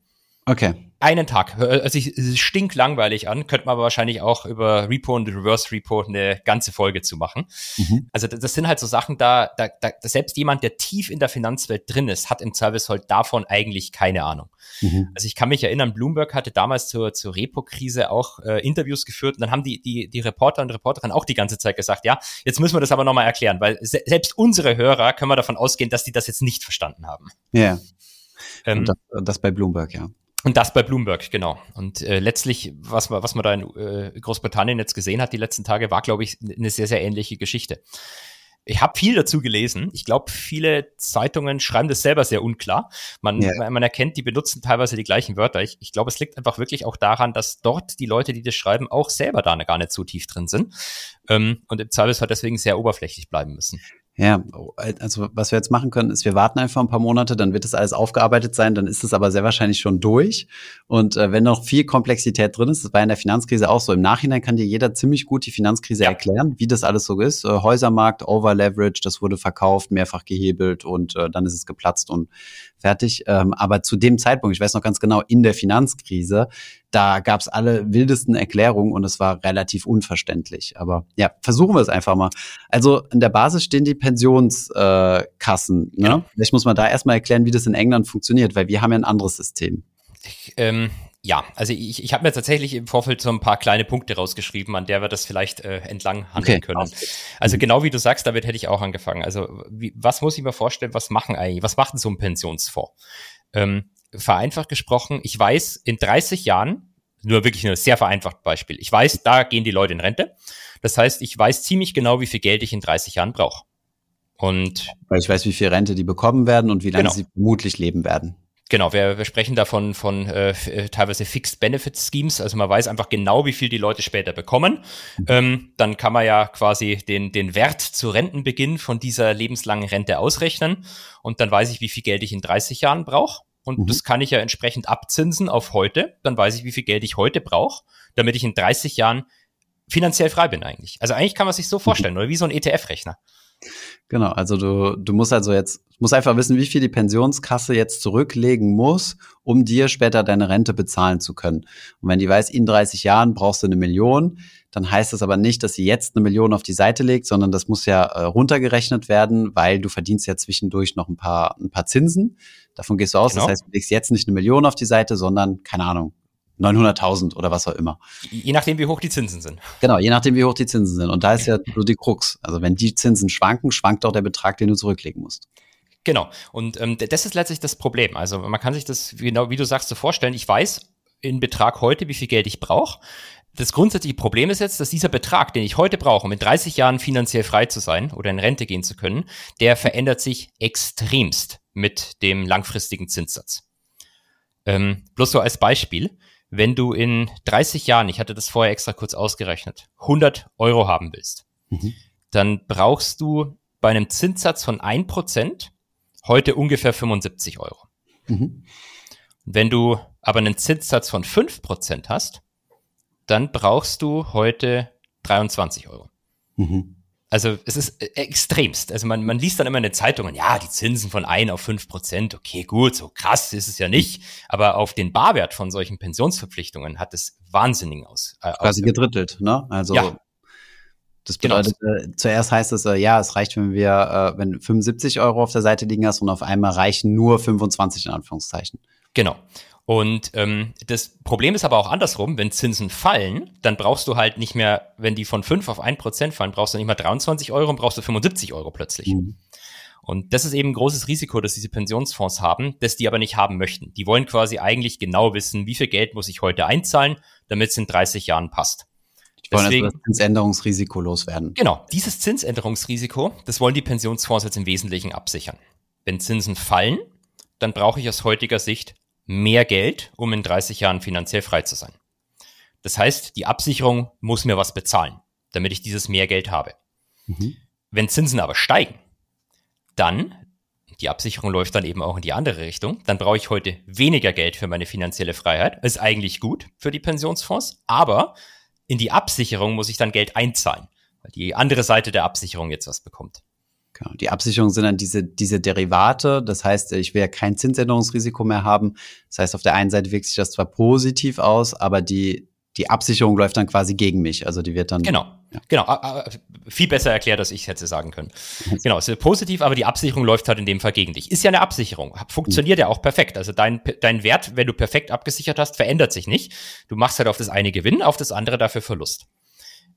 Okay einen Tag. Hört sich stinklangweilig an, könnte man aber wahrscheinlich auch über Repo und Reverse Repo eine ganze Folge zu machen. Mhm. Also das sind halt so Sachen, da, da, da selbst jemand, der tief in der Finanzwelt drin ist, hat im Zweifelsfall davon eigentlich keine Ahnung. Mhm. Also ich kann mich erinnern, Bloomberg hatte damals zur, zur Repo-Krise auch äh, Interviews geführt und dann haben die, die, die Reporter und Reporterinnen auch die ganze Zeit gesagt, ja, jetzt müssen wir das aber nochmal erklären, weil se selbst unsere Hörer können wir davon ausgehen, dass die das jetzt nicht verstanden haben. Ja. Yeah. Ähm, das, das bei Bloomberg, ja. Und das bei Bloomberg, genau. Und äh, letztlich, was man, was man da in äh, Großbritannien jetzt gesehen hat die letzten Tage, war, glaube ich, eine sehr, sehr ähnliche Geschichte. Ich habe viel dazu gelesen. Ich glaube, viele Zeitungen schreiben das selber sehr unklar. Man, yeah. man erkennt, die benutzen teilweise die gleichen Wörter. Ich, ich glaube, es liegt einfach wirklich auch daran, dass dort die Leute, die das schreiben, auch selber da gar nicht so tief drin sind ähm, und im Zweifelsfall deswegen sehr oberflächlich bleiben müssen. Ja, also was wir jetzt machen können, ist, wir warten einfach ein paar Monate, dann wird das alles aufgearbeitet sein, dann ist es aber sehr wahrscheinlich schon durch. Und äh, wenn noch viel Komplexität drin ist, das war in der Finanzkrise auch so. Im Nachhinein kann dir jeder ziemlich gut die Finanzkrise ja. erklären, wie das alles so ist. Äh, Häusermarkt, Overleverage, das wurde verkauft, mehrfach gehebelt und äh, dann ist es geplatzt und fertig. Ähm, aber zu dem Zeitpunkt, ich weiß noch ganz genau, in der Finanzkrise, da gab's alle wildesten Erklärungen und es war relativ unverständlich. Aber ja, versuchen wir es einfach mal. Also in der Basis stehen die Pensionskassen. Äh, ne? Ja. Vielleicht muss man da erstmal erklären, wie das in England funktioniert, weil wir haben ja ein anderes System. Ich, ähm, ja, also ich, ich habe mir tatsächlich im Vorfeld so ein paar kleine Punkte rausgeschrieben, an der wir das vielleicht äh, entlang handeln okay. können. Also mhm. genau wie du sagst, damit hätte ich auch angefangen. Also wie, was muss ich mir vorstellen, was machen eigentlich, was macht denn so ein Pensionsfonds? Ähm, vereinfacht gesprochen, ich weiß, in 30 Jahren, nur wirklich ein sehr vereinfacht Beispiel, ich weiß, da gehen die Leute in Rente. Das heißt, ich weiß ziemlich genau, wie viel Geld ich in 30 Jahren brauche. Und weil ich weiß, wie viel Rente die bekommen werden und wie lange genau. sie vermutlich leben werden. Genau, wir, wir sprechen davon von äh, äh, teilweise Fixed Benefit Schemes, also man weiß einfach genau, wie viel die Leute später bekommen. Mhm. Ähm, dann kann man ja quasi den, den Wert zu Rentenbeginn von dieser lebenslangen Rente ausrechnen und dann weiß ich, wie viel Geld ich in 30 Jahren brauche. Und mhm. das kann ich ja entsprechend abzinsen auf heute. Dann weiß ich, wie viel Geld ich heute brauche, damit ich in 30 Jahren finanziell frei bin eigentlich. Also eigentlich kann man sich so mhm. vorstellen, oder wie so ein ETF-Rechner. Genau, also du, du musst also jetzt, musst einfach wissen, wie viel die Pensionskasse jetzt zurücklegen muss, um dir später deine Rente bezahlen zu können. Und wenn die weiß, in 30 Jahren brauchst du eine Million, dann heißt das aber nicht, dass sie jetzt eine Million auf die Seite legt, sondern das muss ja äh, runtergerechnet werden, weil du verdienst ja zwischendurch noch ein paar, ein paar Zinsen. Davon gehst du aus. Genau. Das heißt, du legst jetzt nicht eine Million auf die Seite, sondern, keine Ahnung, 900.000 oder was auch immer. Je nachdem, wie hoch die Zinsen sind. Genau, je nachdem, wie hoch die Zinsen sind. Und da ist ja so die Krux. Also wenn die Zinsen schwanken, schwankt auch der Betrag, den du zurücklegen musst. Genau. Und ähm, das ist letztlich das Problem. Also man kann sich das genau, wie du sagst, so vorstellen. Ich weiß in Betrag heute, wie viel Geld ich brauche. Das grundsätzliche Problem ist jetzt, dass dieser Betrag, den ich heute brauche, um in 30 Jahren finanziell frei zu sein oder in Rente gehen zu können, der verändert sich extremst mit dem langfristigen Zinssatz. Ähm, bloß so als Beispiel wenn du in 30 Jahren, ich hatte das vorher extra kurz ausgerechnet, 100 Euro haben willst, mhm. dann brauchst du bei einem Zinssatz von 1% heute ungefähr 75 Euro. Mhm. Wenn du aber einen Zinssatz von 5% hast, dann brauchst du heute 23 Euro. Mhm. Also es ist äh, extremst. Also man, man liest dann immer in den Zeitungen, ja, die Zinsen von ein auf fünf Prozent, okay, gut, so krass ist es ja nicht. Aber auf den Barwert von solchen Pensionsverpflichtungen hat es wahnsinnig aus. Äh, Quasi gedrittelt, ne? Also ja. das genau. bedeutet, genau. äh, zuerst heißt es, äh, ja, es reicht, wenn wir, äh, wenn 75 Euro auf der Seite liegen hast und auf einmal reichen nur 25 in Anführungszeichen. Genau. Und ähm, das Problem ist aber auch andersrum, wenn Zinsen fallen, dann brauchst du halt nicht mehr, wenn die von 5 auf 1% fallen, brauchst du nicht mehr 23 Euro und brauchst du 75 Euro plötzlich. Mhm. Und das ist eben ein großes Risiko, das diese Pensionsfonds haben, das die aber nicht haben möchten. Die wollen quasi eigentlich genau wissen, wie viel Geld muss ich heute einzahlen, damit es in 30 Jahren passt. Die wollen Deswegen, also das Zinsänderungsrisiko loswerden. Genau, dieses Zinsänderungsrisiko, das wollen die Pensionsfonds jetzt im Wesentlichen absichern. Wenn Zinsen fallen, dann brauche ich aus heutiger Sicht mehr Geld, um in 30 Jahren finanziell frei zu sein. Das heißt, die Absicherung muss mir was bezahlen, damit ich dieses mehr Geld habe. Mhm. Wenn Zinsen aber steigen, dann, die Absicherung läuft dann eben auch in die andere Richtung, dann brauche ich heute weniger Geld für meine finanzielle Freiheit. Ist eigentlich gut für die Pensionsfonds, aber in die Absicherung muss ich dann Geld einzahlen, weil die andere Seite der Absicherung jetzt was bekommt. Genau. Die Absicherung sind dann diese, diese Derivate. Das heißt, ich will ja kein Zinsänderungsrisiko mehr haben. Das heißt, auf der einen Seite wirkt sich das zwar positiv aus, aber die, die Absicherung läuft dann quasi gegen mich. Also die wird dann. Genau. Ja. Genau. Viel besser erklärt, als ich hätte sagen können. Genau. Es ist positiv, aber die Absicherung läuft halt in dem Fall gegen dich. Ist ja eine Absicherung. Funktioniert mhm. ja auch perfekt. Also dein, dein Wert, wenn du perfekt abgesichert hast, verändert sich nicht. Du machst halt auf das eine Gewinn, auf das andere dafür Verlust.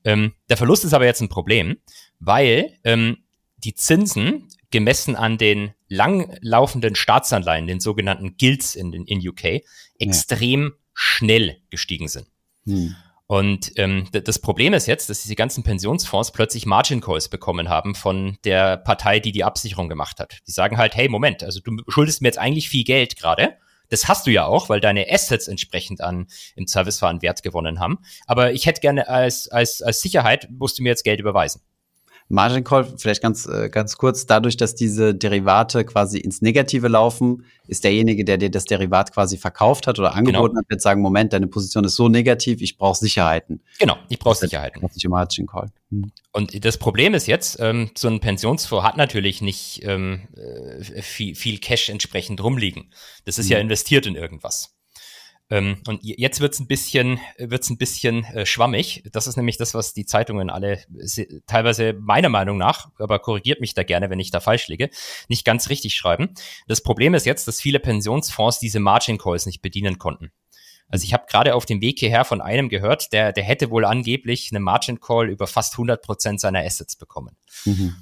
Ähm, der Verlust ist aber jetzt ein Problem, weil ähm, die Zinsen gemessen an den langlaufenden Staatsanleihen, den sogenannten Gilts in, in UK, extrem ja. schnell gestiegen sind. Hm. Und ähm, das Problem ist jetzt, dass diese ganzen Pensionsfonds plötzlich Margin Calls bekommen haben von der Partei, die die Absicherung gemacht hat. Die sagen halt, hey, Moment, also du schuldest mir jetzt eigentlich viel Geld gerade. Das hast du ja auch, weil deine Assets entsprechend an im Servicefahr an Wert gewonnen haben. Aber ich hätte gerne als, als, als Sicherheit, musst du mir jetzt Geld überweisen. Margin Call, vielleicht ganz, äh, ganz kurz, dadurch, dass diese Derivate quasi ins Negative laufen, ist derjenige, der dir das Derivat quasi verkauft hat oder angeboten genau. hat, wird sagen, Moment, deine Position ist so negativ, ich brauche Sicherheiten. Genau, ich brauche Sicherheiten. Das ist Margin Call. Hm. Und das Problem ist jetzt, ähm, so ein Pensionsfonds hat natürlich nicht ähm, äh, viel, viel Cash entsprechend rumliegen. Das ist hm. ja investiert in irgendwas. Ähm, und jetzt wird's ein bisschen, wird's ein bisschen äh, schwammig. Das ist nämlich das, was die Zeitungen alle teilweise meiner Meinung nach, aber korrigiert mich da gerne, wenn ich da falsch liege, nicht ganz richtig schreiben. Das Problem ist jetzt, dass viele Pensionsfonds diese Margin Calls nicht bedienen konnten. Also ich habe gerade auf dem Weg hierher von einem gehört, der, der hätte wohl angeblich eine Margin Call über fast 100 Prozent seiner Assets bekommen. Mhm.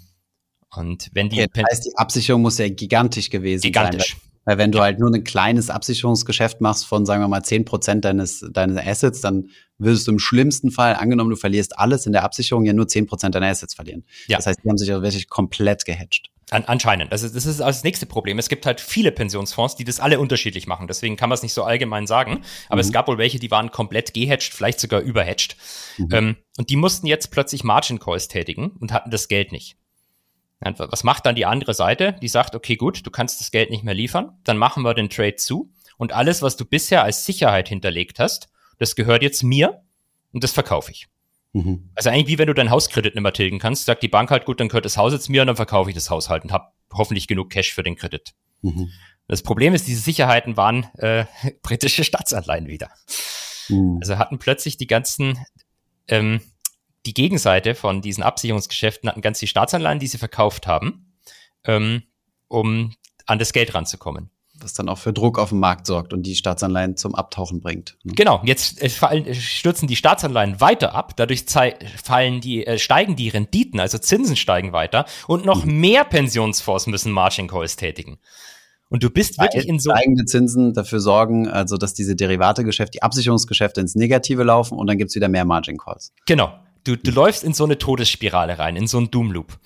Und wenn die, okay, das heißt, die Absicherung muss ja gigantisch gewesen gigantisch. sein. Weil wenn du halt nur ein kleines Absicherungsgeschäft machst von, sagen wir mal, zehn Prozent deines, deines Assets, dann würdest du im schlimmsten Fall, angenommen, du verlierst alles in der Absicherung, ja nur zehn Prozent deiner Assets verlieren. Ja. Das heißt, die haben sich also wirklich komplett gehatcht. An, anscheinend. Das ist, das ist das nächste Problem. Es gibt halt viele Pensionsfonds, die das alle unterschiedlich machen. Deswegen kann man es nicht so allgemein sagen. Aber mhm. es gab wohl welche, die waren komplett gehatcht, vielleicht sogar überhatcht. Mhm. Ähm, und die mussten jetzt plötzlich Margin Calls tätigen und hatten das Geld nicht. Was macht dann die andere Seite? Die sagt, okay, gut, du kannst das Geld nicht mehr liefern, dann machen wir den Trade zu und alles, was du bisher als Sicherheit hinterlegt hast, das gehört jetzt mir und das verkaufe ich. Mhm. Also eigentlich wie wenn du deinen Hauskredit nicht mehr tilgen kannst, sagt die Bank halt, gut, dann gehört das Haus jetzt mir und dann verkaufe ich das Haus halt und habe hoffentlich genug Cash für den Kredit. Mhm. Das Problem ist, diese Sicherheiten waren äh, britische Staatsanleihen wieder. Mhm. Also hatten plötzlich die ganzen ähm, die Gegenseite von diesen Absicherungsgeschäften hatten ganz die Staatsanleihen, die sie verkauft haben, ähm, um an das Geld ranzukommen. Was dann auch für Druck auf dem Markt sorgt und die Staatsanleihen zum Abtauchen bringt. Ne? Genau, jetzt äh, fallen, äh, stürzen die Staatsanleihen weiter ab, dadurch fallen die, äh, steigen die Renditen, also Zinsen steigen weiter und noch mhm. mehr Pensionsfonds müssen Margin Calls tätigen. Und du bist wirklich in so. Steigende Zinsen dafür sorgen, also dass diese Derivategeschäfte, die Absicherungsgeschäfte ins Negative laufen und dann gibt's wieder mehr Margin Calls. Genau. Du, du läufst in so eine Todesspirale rein, in so einen Doom Loop.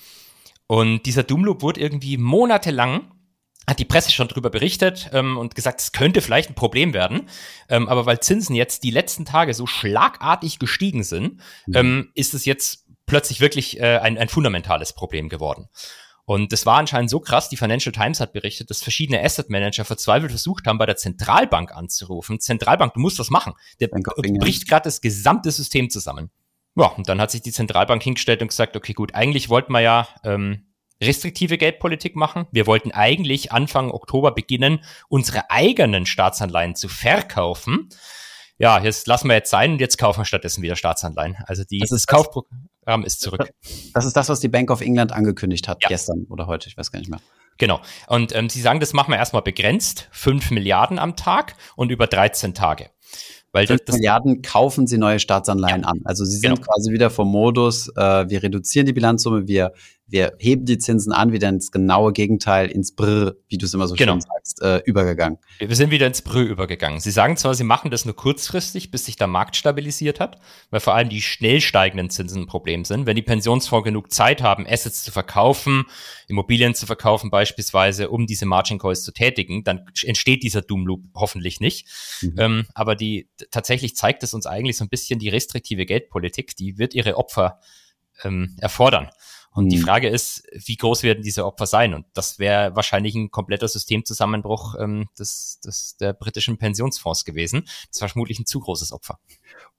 Und dieser Doom Loop wurde irgendwie monatelang hat die Presse schon drüber berichtet ähm, und gesagt, es könnte vielleicht ein Problem werden. Ähm, aber weil Zinsen jetzt die letzten Tage so schlagartig gestiegen sind, mhm. ähm, ist es jetzt plötzlich wirklich äh, ein, ein fundamentales Problem geworden. Und das war anscheinend so krass, die Financial Times hat berichtet, dass verschiedene Asset Manager verzweifelt versucht haben, bei der Zentralbank anzurufen. Zentralbank, du musst was machen. Der bricht gerade das gesamte System zusammen. Ja, und dann hat sich die Zentralbank hingestellt und gesagt, okay, gut, eigentlich wollten wir ja ähm, restriktive Geldpolitik machen. Wir wollten eigentlich Anfang Oktober beginnen, unsere eigenen Staatsanleihen zu verkaufen. Ja, jetzt lassen wir jetzt sein und jetzt kaufen wir stattdessen wieder Staatsanleihen. Also die, das, das Kaufprogramm ist zurück. Das ist das, was die Bank of England angekündigt hat, ja. gestern oder heute, ich weiß gar nicht mehr. Genau. Und ähm, Sie sagen, das machen wir erstmal begrenzt, fünf Milliarden am Tag und über 13 Tage. Weil 5 das, Milliarden kaufen sie neue Staatsanleihen ja, an. Also sie sind genau. quasi wieder vom Modus, äh, wir reduzieren die Bilanzsumme, wir wir heben die Zinsen an, wieder ins genaue Gegenteil, ins Brr, wie du es immer so genau. schön sagst, äh, übergegangen. Wir sind wieder ins Brr übergegangen. Sie sagen zwar, sie machen das nur kurzfristig, bis sich der Markt stabilisiert hat, weil vor allem die schnell steigenden Zinsen ein Problem sind. Wenn die Pensionsfonds genug Zeit haben, Assets zu verkaufen, Immobilien zu verkaufen beispielsweise, um diese Margin Calls zu tätigen, dann entsteht dieser Doom Loop hoffentlich nicht. Mhm. Ähm, aber die tatsächlich zeigt es uns eigentlich so ein bisschen die restriktive Geldpolitik, die wird ihre Opfer ähm, erfordern. Und die hm. Frage ist, wie groß werden diese Opfer sein? Und das wäre wahrscheinlich ein kompletter Systemzusammenbruch ähm, des, des, der britischen Pensionsfonds gewesen. Das war vermutlich ein zu großes Opfer.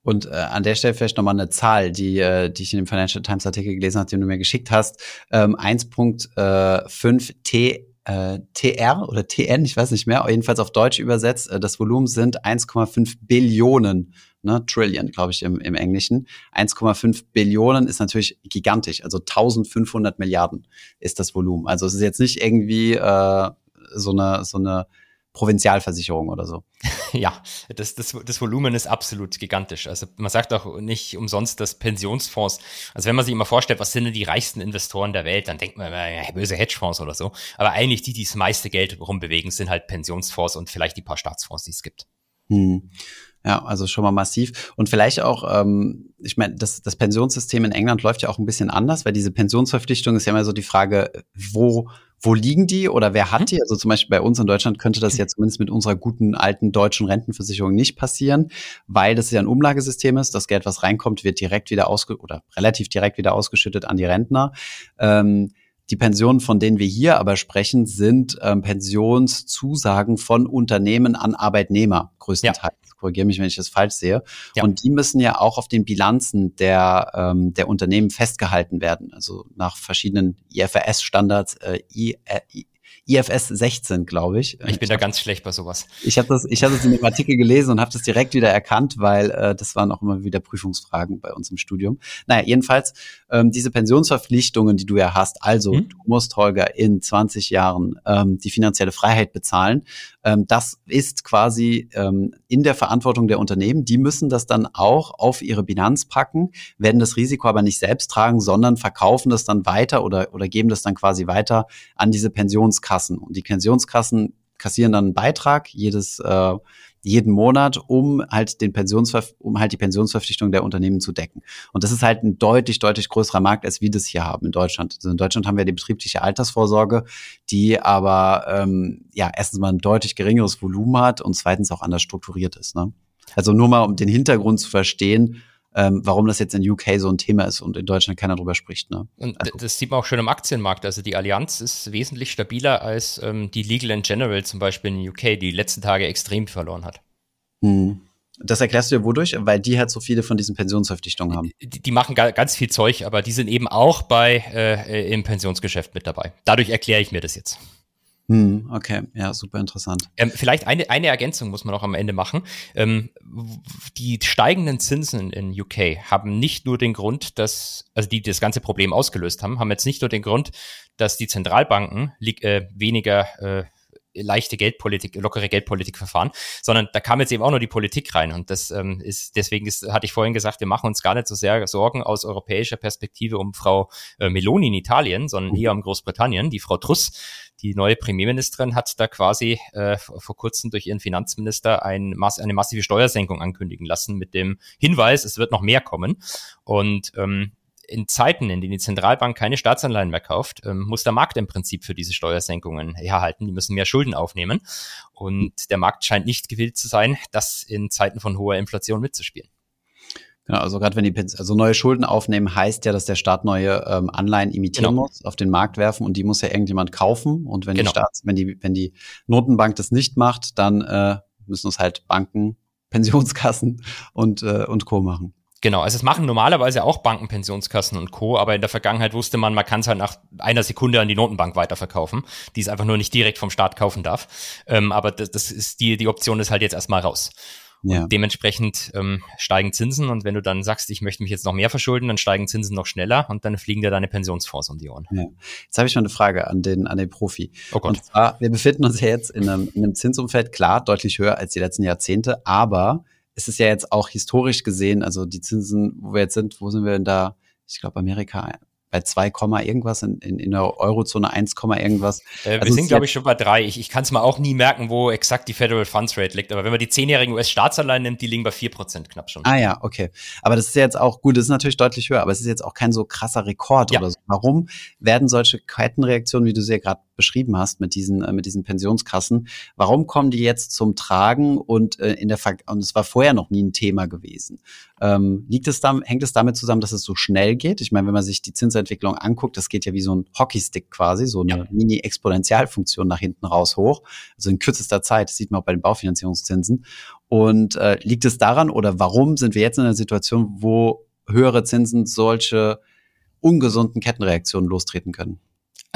Und äh, an der Stelle vielleicht nochmal eine Zahl, die, äh, die ich in dem Financial Times Artikel gelesen habe, den du mir geschickt hast. Ähm, 1.5 T äh, TR oder TN, ich weiß nicht mehr, jedenfalls auf Deutsch übersetzt, äh, das Volumen sind 1,5 Billionen ne, Trillion, glaube ich, im, im Englischen. 1,5 Billionen ist natürlich gigantisch, also 1500 Milliarden ist das Volumen. Also es ist jetzt nicht irgendwie äh, so eine, so eine Provinzialversicherung oder so. Ja, das, das, das Volumen ist absolut gigantisch. Also man sagt auch nicht umsonst, dass Pensionsfonds, also wenn man sich immer vorstellt, was sind denn die reichsten Investoren der Welt, dann denkt man, ja, böse Hedgefonds oder so. Aber eigentlich die, die das meiste Geld rumbewegen, sind halt Pensionsfonds und vielleicht die paar Staatsfonds, die es gibt. Hm. Ja, also schon mal massiv. Und vielleicht auch, ähm, ich meine, das, das Pensionssystem in England läuft ja auch ein bisschen anders, weil diese Pensionsverpflichtung ist ja immer so die Frage, wo, wo liegen die oder wer hat mhm. die? Also zum Beispiel bei uns in Deutschland könnte das ja zumindest mit unserer guten alten deutschen Rentenversicherung nicht passieren, weil das ja ein Umlagesystem ist. Das Geld, was reinkommt, wird direkt wieder ausge oder relativ direkt wieder ausgeschüttet an die Rentner. Ähm, die Pensionen, von denen wir hier aber sprechen, sind ähm, Pensionszusagen von Unternehmen an Arbeitnehmer größtenteils. Ja korrigiere mich, wenn ich das falsch sehe. Ja. Und die müssen ja auch auf den Bilanzen der, ähm, der Unternehmen festgehalten werden. Also nach verschiedenen IFRS-Standards, äh, I, äh, IFS 16, glaube ich. Ich bin ich da ganz schlecht bei sowas. Ich habe das, ich habe das in dem Artikel gelesen und habe das direkt wieder erkannt, weil äh, das waren auch immer wieder Prüfungsfragen bei uns im Studium. Naja, jedenfalls ähm, diese Pensionsverpflichtungen, die du ja hast. Also hm? du musst Holger in 20 Jahren ähm, die finanzielle Freiheit bezahlen. Ähm, das ist quasi ähm, in der Verantwortung der Unternehmen. Die müssen das dann auch auf ihre Bilanz packen, werden das Risiko aber nicht selbst tragen, sondern verkaufen das dann weiter oder oder geben das dann quasi weiter an diese Pensionskasse Pensionskassen. Und die Pensionskassen kassieren dann einen Beitrag jedes äh, jeden Monat, um halt den Pensionsver um halt die Pensionsverpflichtung der Unternehmen zu decken. Und das ist halt ein deutlich, deutlich größerer Markt, als wir das hier haben in Deutschland. Also in Deutschland haben wir die betriebliche Altersvorsorge, die aber ähm, ja erstens mal ein deutlich geringeres Volumen hat und zweitens auch anders strukturiert ist. Ne? Also nur mal um den Hintergrund zu verstehen, ähm, warum das jetzt in UK so ein Thema ist und in Deutschland keiner drüber spricht. Ne? Und also. das sieht man auch schon im Aktienmarkt. Also die Allianz ist wesentlich stabiler als ähm, die Legal and General zum Beispiel in UK, die, letzten Tage extrem verloren hat. Hm. Das erklärst du dir wodurch? Weil die halt so viele von diesen Pensionsverpflichtungen haben. Die, die machen ganz viel Zeug, aber die sind eben auch bei äh, im Pensionsgeschäft mit dabei. Dadurch erkläre ich mir das jetzt. Hm, okay, ja, super interessant. Ähm, vielleicht eine, eine Ergänzung muss man noch am Ende machen. Ähm, die steigenden Zinsen in UK haben nicht nur den Grund, dass, also die das ganze Problem ausgelöst haben, haben jetzt nicht nur den Grund, dass die Zentralbanken äh, weniger äh, leichte Geldpolitik, lockere Geldpolitik verfahren, sondern da kam jetzt eben auch noch die Politik rein. Und das ähm, ist, deswegen ist, hatte ich vorhin gesagt, wir machen uns gar nicht so sehr Sorgen aus europäischer Perspektive um Frau äh, Meloni in Italien, sondern eher um Großbritannien. Die Frau Truss, die neue Premierministerin, hat da quasi äh, vor kurzem durch ihren Finanzminister ein, eine massive Steuersenkung ankündigen lassen mit dem Hinweis, es wird noch mehr kommen. Und ähm, in Zeiten, in denen die Zentralbank keine Staatsanleihen mehr kauft, ähm, muss der Markt im Prinzip für diese Steuersenkungen herhalten. Die müssen mehr Schulden aufnehmen. Und der Markt scheint nicht gewillt zu sein, das in Zeiten von hoher Inflation mitzuspielen. Genau, also gerade wenn die also neue Schulden aufnehmen, heißt ja, dass der Staat neue ähm, Anleihen imitieren genau. muss, auf den Markt werfen und die muss ja irgendjemand kaufen. Und wenn genau. die Staats, wenn die, wenn die Notenbank das nicht macht, dann äh, müssen es halt Banken, Pensionskassen und, äh, und Co. machen. Genau, also es machen normalerweise auch Banken, Pensionskassen und Co., aber in der Vergangenheit wusste man, man kann es halt nach einer Sekunde an die Notenbank weiterverkaufen, die es einfach nur nicht direkt vom Staat kaufen darf. Ähm, aber das, das ist die, die Option ist halt jetzt erstmal raus. Ja. Und dementsprechend ähm, steigen Zinsen und wenn du dann sagst, ich möchte mich jetzt noch mehr verschulden, dann steigen Zinsen noch schneller und dann fliegen dir deine Pensionsfonds um die Ohren. Ja. Jetzt habe ich mal eine Frage an den, an den Profi. Oh Gott. Und zwar, wir befinden uns ja jetzt in einem, in einem Zinsumfeld, klar, deutlich höher als die letzten Jahrzehnte, aber es ist ja jetzt auch historisch gesehen, also die Zinsen, wo wir jetzt sind, wo sind wir denn da? Ich glaube, Amerika bei 2, irgendwas, in, in, in der Eurozone 1, irgendwas. Äh, wir also sind, glaube ich, schon bei 3. Ich, ich kann es mal auch nie merken, wo exakt die Federal Funds Rate liegt. Aber wenn man die zehnjährigen US-Staatsanleihen nimmt, die liegen bei 4% knapp schon. Ah ja, okay. Aber das ist ja jetzt auch, gut, das ist natürlich deutlich höher, aber es ist jetzt auch kein so krasser Rekord ja. oder so. Warum werden solche Kettenreaktionen, wie du sie ja gerade beschrieben hast, mit diesen, äh, mit diesen Pensionskassen, warum kommen die jetzt zum Tragen und äh, in der Ver und es war vorher noch nie ein Thema gewesen? Ähm, liegt es da, hängt es damit zusammen, dass es so schnell geht? Ich meine, wenn man sich die Zinsentwicklung anguckt, das geht ja wie so ein Hockeystick quasi, so eine ja. Mini-Exponentialfunktion nach hinten raus hoch. Also in kürzester Zeit, das sieht man auch bei den Baufinanzierungszinsen. Und äh, liegt es daran oder warum sind wir jetzt in einer Situation, wo höhere Zinsen solche ungesunden Kettenreaktionen lostreten können?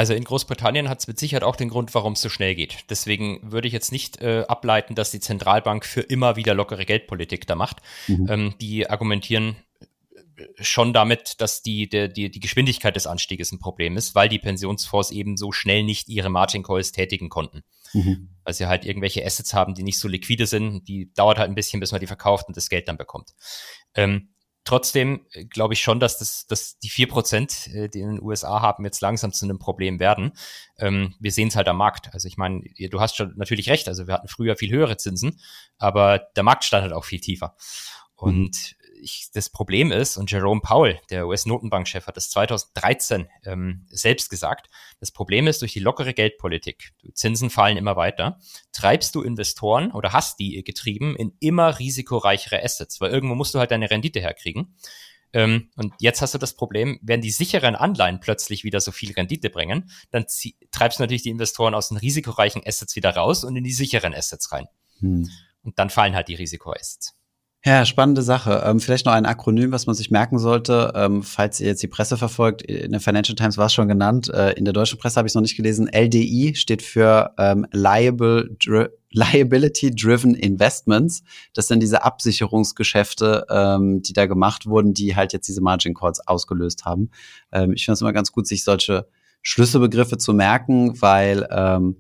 Also in Großbritannien hat es mit Sicherheit auch den Grund, warum es so schnell geht. Deswegen würde ich jetzt nicht äh, ableiten, dass die Zentralbank für immer wieder lockere Geldpolitik da macht. Mhm. Ähm, die argumentieren äh, schon damit, dass die, der, die, die Geschwindigkeit des Anstieges ein Problem ist, weil die Pensionsfonds eben so schnell nicht ihre Margin Calls tätigen konnten. Mhm. Weil sie halt irgendwelche Assets haben, die nicht so liquide sind. Die dauert halt ein bisschen, bis man die verkauft und das Geld dann bekommt. Ähm, Trotzdem äh, glaube ich schon, dass, das, dass die vier Prozent, äh, die in den USA haben, jetzt langsam zu einem Problem werden. Ähm, wir sehen es halt am Markt. Also ich meine, du hast schon natürlich recht. Also wir hatten früher viel höhere Zinsen, aber der Markt stand halt auch viel tiefer. Und mhm ich, das Problem ist, und Jerome Powell, der US-Notenbankchef, hat das 2013 ähm, selbst gesagt, das Problem ist, durch die lockere Geldpolitik, Zinsen fallen immer weiter, treibst du Investoren oder hast die getrieben in immer risikoreichere Assets, weil irgendwo musst du halt deine Rendite herkriegen. Ähm, und jetzt hast du das Problem, wenn die sicheren Anleihen plötzlich wieder so viel Rendite bringen, dann treibst du natürlich die Investoren aus den risikoreichen Assets wieder raus und in die sicheren Assets rein. Hm. Und dann fallen halt die Risikoassets. Ja, spannende Sache. Ähm, vielleicht noch ein Akronym, was man sich merken sollte, ähm, falls ihr jetzt die Presse verfolgt. In der Financial Times war es schon genannt. Äh, in der deutschen Presse habe ich es noch nicht gelesen. LDI steht für ähm, Liable, Dri Liability Driven Investments. Das sind diese Absicherungsgeschäfte, ähm, die da gemacht wurden, die halt jetzt diese Margin Calls ausgelöst haben. Ähm, ich finde es immer ganz gut, sich solche Schlüsselbegriffe zu merken, weil ähm,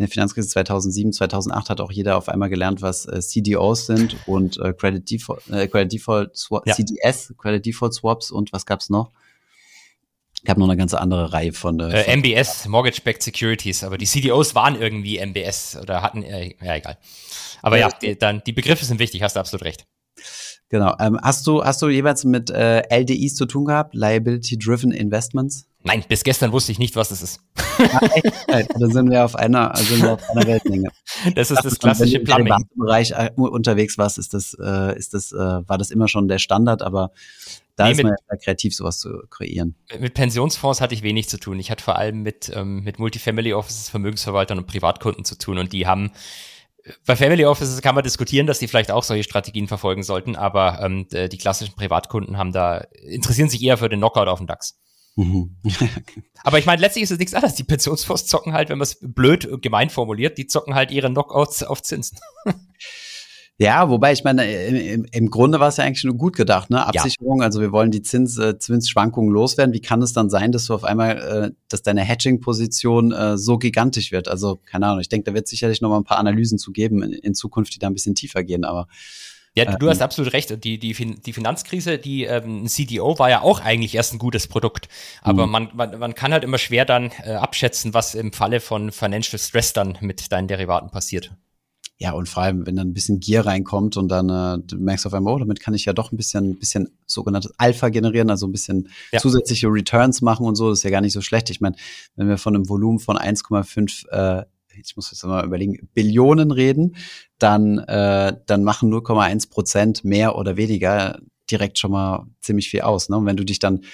in der Finanzkrise 2007, 2008 hat auch jeder auf einmal gelernt, was äh, CDOs sind und äh, Credit Default, äh, Credit Default Swap, ja. CDS, Credit Default Swaps und was gab's noch? gab noch eine ganze andere Reihe von, äh, von MBS, Mortgage Backed Securities, aber die CDOs waren irgendwie MBS oder hatten, äh, ja egal. Aber ja, ja die, dann die Begriffe sind wichtig, hast du absolut recht. Genau. Ähm, hast du hast du jeweils mit äh, LDIs zu tun gehabt, Liability Driven Investments? Nein, bis gestern wusste ich nicht, was das ist. Ja, echt? Dann sind wir auf einer, sind wir auf einer Weltmenge. Das ist das klassische Wenn Plumbing. Wenn du im Bereich äh, unterwegs warst, ist das, äh, ist das, äh, war das immer schon der Standard, aber da nee, ist man ja kreativ, sowas zu kreieren. Mit Pensionsfonds hatte ich wenig zu tun. Ich hatte vor allem mit, ähm, mit Multifamily Offices, Vermögensverwaltern und Privatkunden zu tun und die haben bei Family Offices kann man diskutieren, dass die vielleicht auch solche Strategien verfolgen sollten, aber ähm, die klassischen Privatkunden haben da, interessieren sich eher für den Knockout auf dem DAX. Mhm. Aber ich meine, letztlich ist es nichts anderes. Die Pensionsfonds zocken halt, wenn man es blöd gemein formuliert, die zocken halt ihre Knockouts auf Zinsen. Ja, wobei ich meine, im, im Grunde war es ja eigentlich nur gut gedacht, ne? Absicherung, ja. also wir wollen die Zins, äh, Zinsschwankungen loswerden. Wie kann es dann sein, dass du auf einmal, äh, dass deine Hedging-Position äh, so gigantisch wird? Also, keine Ahnung, ich denke, da wird sicherlich noch mal ein paar Analysen zu geben in, in Zukunft, die da ein bisschen tiefer gehen, aber ja, du, du hast ähm. absolut recht. Die, die, die Finanzkrise, die ähm, CDO war ja auch eigentlich erst ein gutes Produkt. Aber mhm. man, man, man kann halt immer schwer dann äh, abschätzen, was im Falle von Financial Stress dann mit deinen Derivaten passiert. ja, und vor allem, wenn dann ein bisschen Gier reinkommt und dann äh, du merkst auf einmal, oh, damit kann ich ja doch ein bisschen, bisschen sogenanntes Alpha generieren, also ein bisschen ja. zusätzliche Returns machen und so, das ist ja gar nicht so schlecht. Ich meine, wenn wir von einem Volumen von 1,5 äh, ich muss jetzt mal überlegen, Billionen reden, dann, äh, dann machen 0,1 Prozent mehr oder weniger direkt schon mal ziemlich viel aus. Ne? Und wenn du dich dann,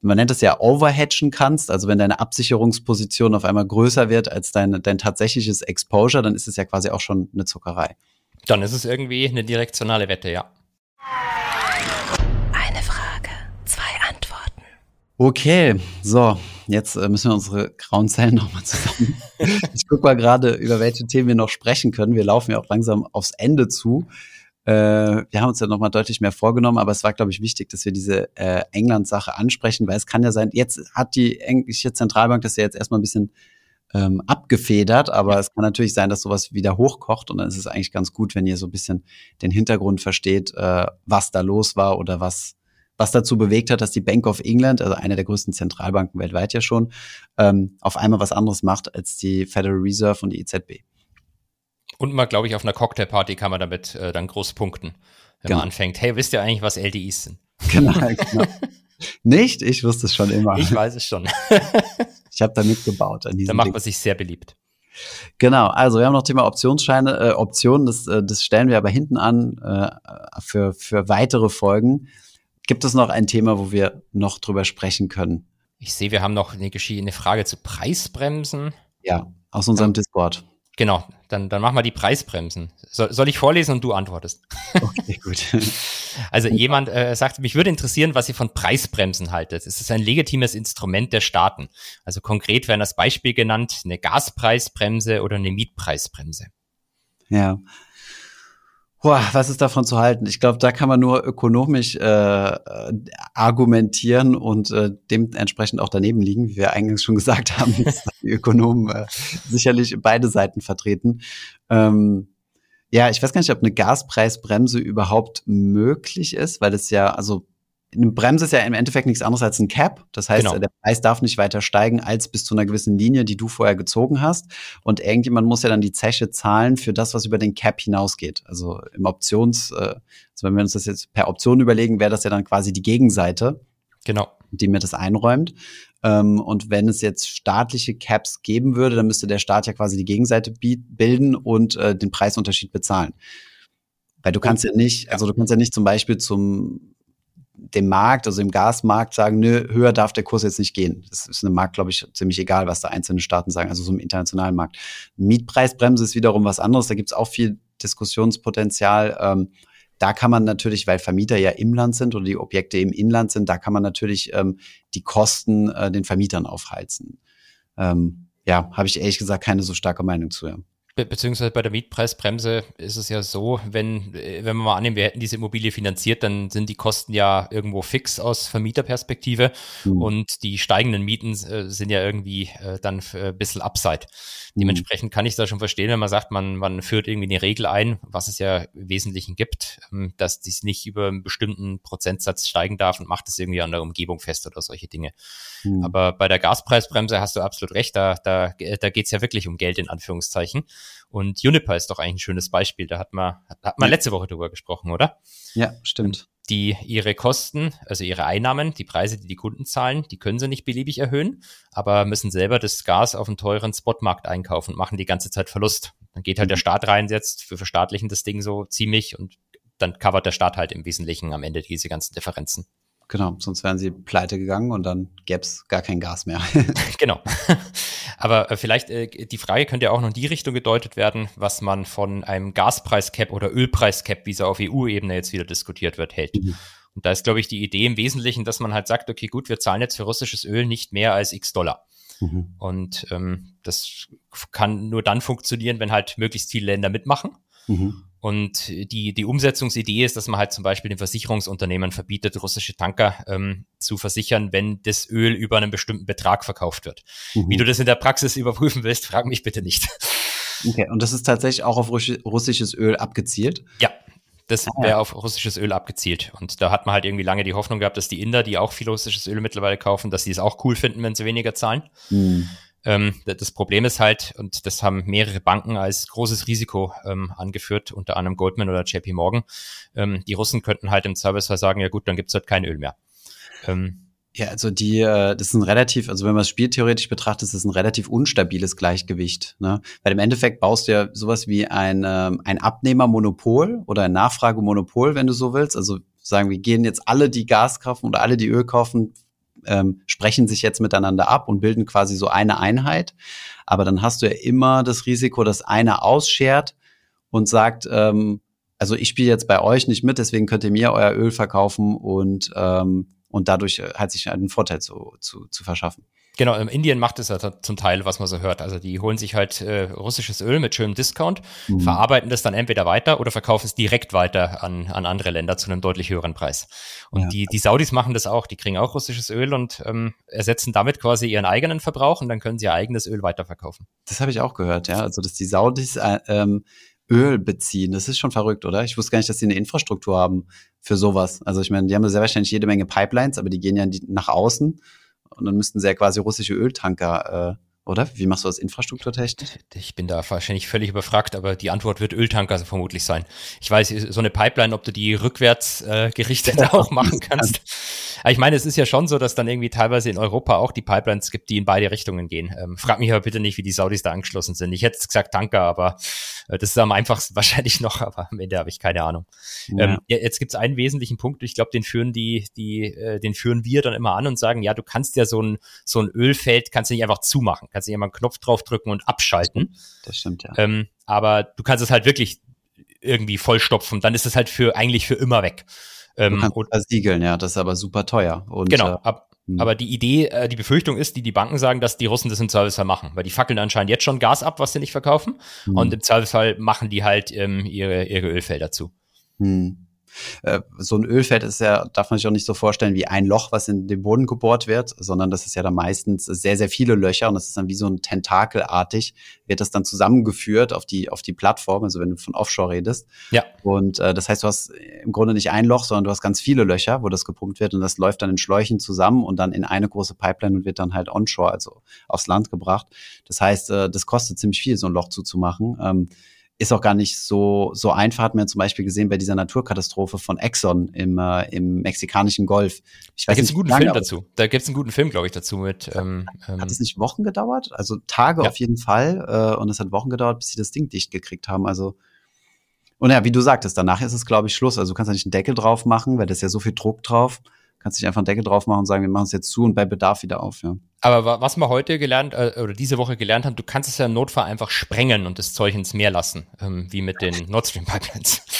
man nennt es ja overhatchen kannst, also wenn deine Absicherungsposition auf einmal größer wird als dein, dein tatsächliches Exposure, dann ist es ja quasi auch schon eine Zuckerei. Dann ist es irgendwie eine direktionale Wette, ja. Okay, so, jetzt äh, müssen wir unsere grauen Zellen nochmal zusammen. ich gucke mal gerade, über welche Themen wir noch sprechen können. Wir laufen ja auch langsam aufs Ende zu. Äh, wir haben uns ja nochmal deutlich mehr vorgenommen, aber es war, glaube ich, wichtig, dass wir diese äh, England-Sache ansprechen, weil es kann ja sein, jetzt hat die englische Zentralbank das ja jetzt erstmal ein bisschen ähm, abgefedert, aber es kann natürlich sein, dass sowas wieder hochkocht und dann ist es eigentlich ganz gut, wenn ihr so ein bisschen den Hintergrund versteht, äh, was da los war oder was was dazu bewegt hat, dass die Bank of England, also eine der größten Zentralbanken weltweit ja schon, ähm, auf einmal was anderes macht als die Federal Reserve und die EZB. Und mal, glaube ich, auf einer Cocktailparty kann man damit äh, dann groß punkten, wenn genau. man anfängt. Hey, wisst ihr eigentlich, was LDIs sind? Genau, genau. Nicht? Ich wusste es schon immer. Ich weiß es schon. ich habe da mitgebaut. An da macht man sich sehr beliebt. Genau, also wir haben noch Thema Optionsscheine, äh, Optionen, das, äh, das stellen wir aber hinten an äh, für, für weitere Folgen. Gibt es noch ein Thema, wo wir noch drüber sprechen können? Ich sehe, wir haben noch eine, eine Frage zu Preisbremsen. Ja, aus unserem ja. Discord. Genau, dann, dann machen wir die Preisbremsen. So, soll ich vorlesen und du antwortest? Okay, gut. also jemand äh, sagt, mich würde interessieren, was ihr von Preisbremsen haltet. Es ist ein legitimes Instrument der Staaten. Also konkret werden das Beispiel genannt, eine Gaspreisbremse oder eine Mietpreisbremse. Ja, Boah, was ist davon zu halten? Ich glaube, da kann man nur ökonomisch äh, argumentieren und äh, dementsprechend auch daneben liegen, wie wir eingangs schon gesagt haben, dass die Ökonomen äh, sicherlich beide Seiten vertreten. Ähm, ja, ich weiß gar nicht, ob eine Gaspreisbremse überhaupt möglich ist, weil es ja, also eine Bremse ist ja im Endeffekt nichts anderes als ein Cap. Das heißt, genau. der Preis darf nicht weiter steigen als bis zu einer gewissen Linie, die du vorher gezogen hast. Und irgendjemand muss ja dann die Zeche zahlen für das, was über den Cap hinausgeht. Also im Options, äh, also wenn wir uns das jetzt per Option überlegen, wäre das ja dann quasi die Gegenseite. Genau. Die mir das einräumt. Ähm, und wenn es jetzt staatliche Caps geben würde, dann müsste der Staat ja quasi die Gegenseite bilden und äh, den Preisunterschied bezahlen. Weil du kannst ja nicht, also du kannst ja nicht zum Beispiel zum dem Markt, also im Gasmarkt sagen, nö, höher darf der Kurs jetzt nicht gehen. Das ist einem Markt, glaube ich, ziemlich egal, was da einzelne Staaten sagen, also so im internationalen Markt. Mietpreisbremse ist wiederum was anderes, da gibt es auch viel Diskussionspotenzial. Ähm, da kann man natürlich, weil Vermieter ja im Land sind oder die Objekte im Inland sind, da kann man natürlich ähm, die Kosten äh, den Vermietern aufheizen. Ähm, ja, habe ich ehrlich gesagt keine so starke Meinung zu. Ja. Be beziehungsweise bei der Mietpreisbremse ist es ja so, wenn, äh, wenn wir mal annehmen, wir hätten diese Immobilie finanziert, dann sind die Kosten ja irgendwo fix aus Vermieterperspektive mhm. und die steigenden Mieten äh, sind ja irgendwie äh, dann ein bisschen Upside. Mhm. Dementsprechend kann ich da schon verstehen, wenn man sagt, man, man führt irgendwie eine Regel ein, was es ja im Wesentlichen gibt, ähm, dass dies nicht über einen bestimmten Prozentsatz steigen darf und macht es irgendwie an der Umgebung fest oder solche Dinge. Mhm. Aber bei der Gaspreisbremse hast du absolut recht, da, da, da geht es ja wirklich um Geld in Anführungszeichen. Und Juniper ist doch eigentlich ein schönes Beispiel. Da hat man, hat man letzte Woche drüber gesprochen, oder? Ja, stimmt. Die ihre Kosten, also ihre Einnahmen, die Preise, die die Kunden zahlen, die können sie nicht beliebig erhöhen, aber müssen selber das Gas auf einem teuren Spotmarkt einkaufen und machen die ganze Zeit Verlust. Dann geht halt der mhm. Staat rein jetzt, wir verstaatlichen das Ding so ziemlich und dann covert der Staat halt im Wesentlichen am Ende diese ganzen Differenzen. Genau, sonst wären sie pleite gegangen und dann gäbe es gar kein Gas mehr. genau. Aber äh, vielleicht äh, die Frage könnte ja auch noch in die Richtung gedeutet werden, was man von einem Gaspreis-Cap oder Ölpreis-Cap, wie es auf EU-Ebene jetzt wieder diskutiert wird, hält. Mhm. Und da ist, glaube ich, die Idee im Wesentlichen, dass man halt sagt, okay, gut, wir zahlen jetzt für russisches Öl nicht mehr als x Dollar. Mhm. Und ähm, das kann nur dann funktionieren, wenn halt möglichst viele Länder mitmachen. Mhm. Und die, die Umsetzungsidee ist, dass man halt zum Beispiel den Versicherungsunternehmen verbietet, russische Tanker ähm, zu versichern, wenn das Öl über einen bestimmten Betrag verkauft wird. Mhm. Wie du das in der Praxis überprüfen willst, frag mich bitte nicht. Okay, und das ist tatsächlich auch auf russisches Öl abgezielt? Ja, das ah, wäre auf russisches Öl abgezielt. Und da hat man halt irgendwie lange die Hoffnung gehabt, dass die Inder, die auch viel russisches Öl mittlerweile kaufen, dass sie es auch cool finden, wenn sie weniger zahlen. Mhm. Ähm, das Problem ist halt, und das haben mehrere Banken als großes Risiko ähm, angeführt, unter anderem Goldman oder JP Morgan, ähm, die Russen könnten halt im Service sagen, ja gut, dann gibt's halt kein Öl mehr. Ähm, ja, also die, äh, das ist ein relativ, also wenn man das Spiel theoretisch betrachtet, ist es ein relativ unstabiles Gleichgewicht. Ne? Weil im Endeffekt baust du ja sowas wie ein, ähm, ein Abnehmermonopol oder ein Nachfragemonopol, wenn du so willst. Also sagen, wir gehen jetzt alle, die Gas kaufen oder alle, die Öl kaufen, ähm, sprechen sich jetzt miteinander ab und bilden quasi so eine Einheit. Aber dann hast du ja immer das Risiko, dass einer ausschert und sagt, ähm, also ich spiele jetzt bei euch nicht mit, deswegen könnt ihr mir euer Öl verkaufen und ähm, und dadurch äh, halt sich einen Vorteil zu, zu, zu verschaffen. Genau, in Indien macht es ja zum Teil, was man so hört. Also die holen sich halt äh, russisches Öl mit schönem Discount, mhm. verarbeiten das dann entweder weiter oder verkaufen es direkt weiter an, an andere Länder zu einem deutlich höheren Preis. Und ja. die, die Saudis machen das auch, die kriegen auch russisches Öl und ähm, ersetzen damit quasi ihren eigenen Verbrauch und dann können sie ihr eigenes Öl weiterverkaufen. Das habe ich auch gehört, ja. Also dass die Saudis äh, ähm, Öl beziehen. Das ist schon verrückt, oder? Ich wusste gar nicht, dass sie eine Infrastruktur haben für sowas. Also ich meine, die haben sehr wahrscheinlich jede Menge Pipelines, aber die gehen ja nach außen und dann müssten sie ja quasi russische Öltanker äh, oder? Wie machst du das infrastrukturtechnisch? Ich bin da wahrscheinlich völlig überfragt, aber die Antwort wird Öltanker vermutlich sein. Ich weiß, so eine Pipeline, ob du die rückwärts äh, gerichtet auch machen kannst. Aber ich meine, es ist ja schon so, dass dann irgendwie teilweise in Europa auch die Pipelines gibt, die in beide Richtungen gehen. Ähm, frag mich aber bitte nicht, wie die Saudis da angeschlossen sind. Ich hätte gesagt Tanker, aber äh, das ist am einfachsten wahrscheinlich noch, aber am Ende habe ich keine Ahnung. Ja. Ähm, jetzt gibt es einen wesentlichen Punkt, ich glaube, den führen die, die, äh, den führen wir dann immer an und sagen, ja, du kannst ja so ein, so ein Ölfeld, kannst du nicht einfach zumachen kannst nicht immer einen Knopf draufdrücken und abschalten. Das stimmt, ja. Ähm, aber du kannst es halt wirklich irgendwie vollstopfen, dann ist es halt für eigentlich für immer weg. Ähm, du kannst versiegeln, ja, das ist aber super teuer. Und, genau, äh, ab, hm. aber die Idee, äh, die Befürchtung ist, die die Banken sagen, dass die Russen das im Zweifelsfall machen, weil die fackeln anscheinend jetzt schon Gas ab, was sie nicht verkaufen, mhm. und im Zweifelsfall machen die halt ähm, ihre, ihre Ölfelder zu. Mhm. Äh, so ein Ölfeld ist ja, darf man sich auch nicht so vorstellen wie ein Loch, was in den Boden gebohrt wird, sondern das ist ja dann meistens sehr, sehr viele Löcher und das ist dann wie so ein Tentakelartig, wird das dann zusammengeführt auf die, auf die Plattform, also wenn du von Offshore redest. Ja. Und äh, das heißt, du hast im Grunde nicht ein Loch, sondern du hast ganz viele Löcher, wo das gepumpt wird und das läuft dann in Schläuchen zusammen und dann in eine große Pipeline und wird dann halt onshore, also aufs Land gebracht. Das heißt, äh, das kostet ziemlich viel, so ein Loch zuzumachen. Ähm, ist auch gar nicht so, so einfach, hat man zum Beispiel gesehen bei dieser Naturkatastrophe von Exxon im, äh, im mexikanischen Golf. Ich weiß da gibt es einen guten lange, Film dazu. Da gibt es einen guten Film, glaube ich, dazu mit. Ähm, ähm, hat es nicht Wochen gedauert? Also Tage ja. auf jeden Fall. Äh, und es hat Wochen gedauert, bis sie das Ding dicht gekriegt haben. Also und ja, wie du sagtest, danach ist es, glaube ich, Schluss. Also du kannst ja nicht einen Deckel drauf machen, weil da ist ja so viel Druck drauf kannst nicht einfach einen Deckel drauf machen und sagen, wir machen es jetzt zu und bei Bedarf wieder auf, ja. Aber was wir heute gelernt äh, oder diese Woche gelernt haben, du kannst es ja im Notfall einfach sprengen und das Zeug ins Meer lassen, ähm, wie mit den Nord Stream Pipelines.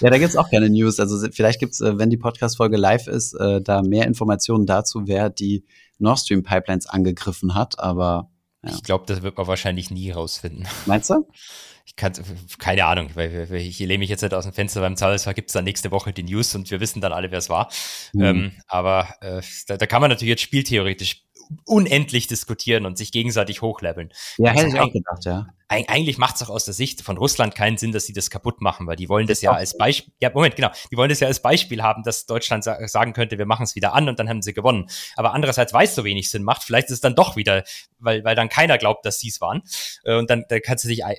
Ja, da gibt's auch keine News. Also vielleicht gibt's, äh, wenn die Podcast-Folge live ist, äh, da mehr Informationen dazu, wer die Nord Stream Pipelines angegriffen hat. Aber ja. ich glaube, das wird man wahrscheinlich nie rausfinden. Meinst du? ich kann, keine Ahnung, weil ich lehne mich jetzt nicht aus dem Fenster, beim Zahlsfall gibt es dann nächste Woche die News und wir wissen dann alle, wer es war. Mhm. Ähm, aber äh, da, da kann man natürlich jetzt spieltheoretisch unendlich diskutieren und sich gegenseitig hochleveln. Ja, hätte ich auch gedacht, ja. Eigentlich macht es auch aus der Sicht von Russland keinen Sinn, dass sie das kaputt machen, weil die wollen das, das ja als Beispiel, ja, Moment, genau, die wollen das ja als Beispiel haben, dass Deutschland sa sagen könnte, wir machen es wieder an und dann haben sie gewonnen. Aber andererseits, weil es so wenig Sinn macht, vielleicht ist es dann doch wieder, weil, weil dann keiner glaubt, dass sie es waren. Äh, und dann, dann kannst du dich äh,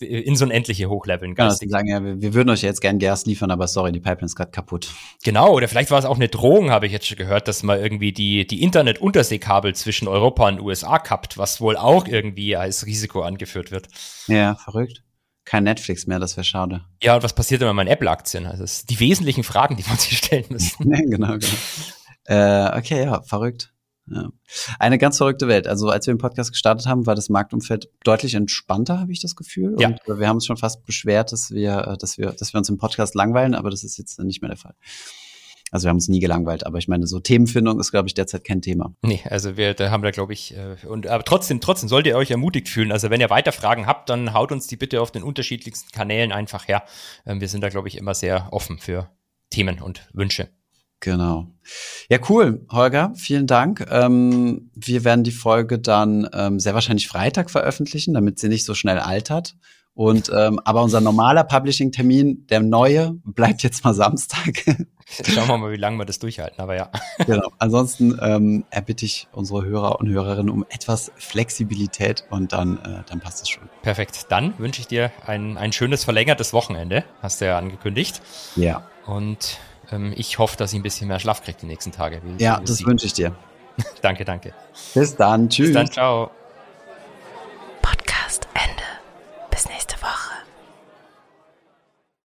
ins Unendliche hochleveln. Genau, sie sagen ja, wir, wir, würden euch jetzt gern Gas liefern, aber sorry, die Pipeline ist gerade kaputt. Genau, oder vielleicht war es auch eine Drohung, habe ich jetzt schon gehört, dass man irgendwie die, die Internet-Unterseekabel zwischen Europa und USA kappt, was wohl auch irgendwie als Risiko angeführt wird. Ja, verrückt. Kein Netflix mehr, das wäre schade. Ja, und was passiert denn mit meinen Apple-Aktien? Also das sind die wesentlichen Fragen, die man sich stellen müssen. ja, genau, genau. Äh, okay, ja, verrückt. Ja. Eine ganz verrückte Welt. Also als wir den Podcast gestartet haben, war das Marktumfeld deutlich entspannter, habe ich das Gefühl. Ja. Und wir haben uns schon fast beschwert, dass wir, dass wir, dass wir uns im Podcast langweilen, aber das ist jetzt nicht mehr der Fall. Also wir haben uns nie gelangweilt, aber ich meine, so Themenfindung ist, glaube ich, derzeit kein Thema. Nee, also wir da haben da, glaube ich, äh, und aber trotzdem, trotzdem sollt ihr euch ermutigt fühlen. Also wenn ihr weiter Fragen habt, dann haut uns die bitte auf den unterschiedlichsten Kanälen einfach her. Ähm, wir sind da, glaube ich, immer sehr offen für Themen und Wünsche. Genau. Ja, cool, Holger, vielen Dank. Ähm, wir werden die Folge dann ähm, sehr wahrscheinlich Freitag veröffentlichen, damit sie nicht so schnell altert. Und ähm, aber unser normaler Publishing-Termin, der neue, bleibt jetzt mal Samstag. Schauen wir mal, wie lange wir das durchhalten, aber ja. Genau. Ansonsten ähm, erbitte ich unsere Hörer und Hörerinnen um etwas Flexibilität und dann, äh, dann passt es schon. Perfekt. Dann wünsche ich dir ein, ein schönes verlängertes Wochenende, hast du ja angekündigt. Ja. Und ähm, ich hoffe, dass ich ein bisschen mehr Schlaf kriege die nächsten Tage. Wie, ja, das wünsche ich dir. danke, danke. Bis dann, tschüss. Bis dann, ciao. Podcast Ende. Bis nächste Woche.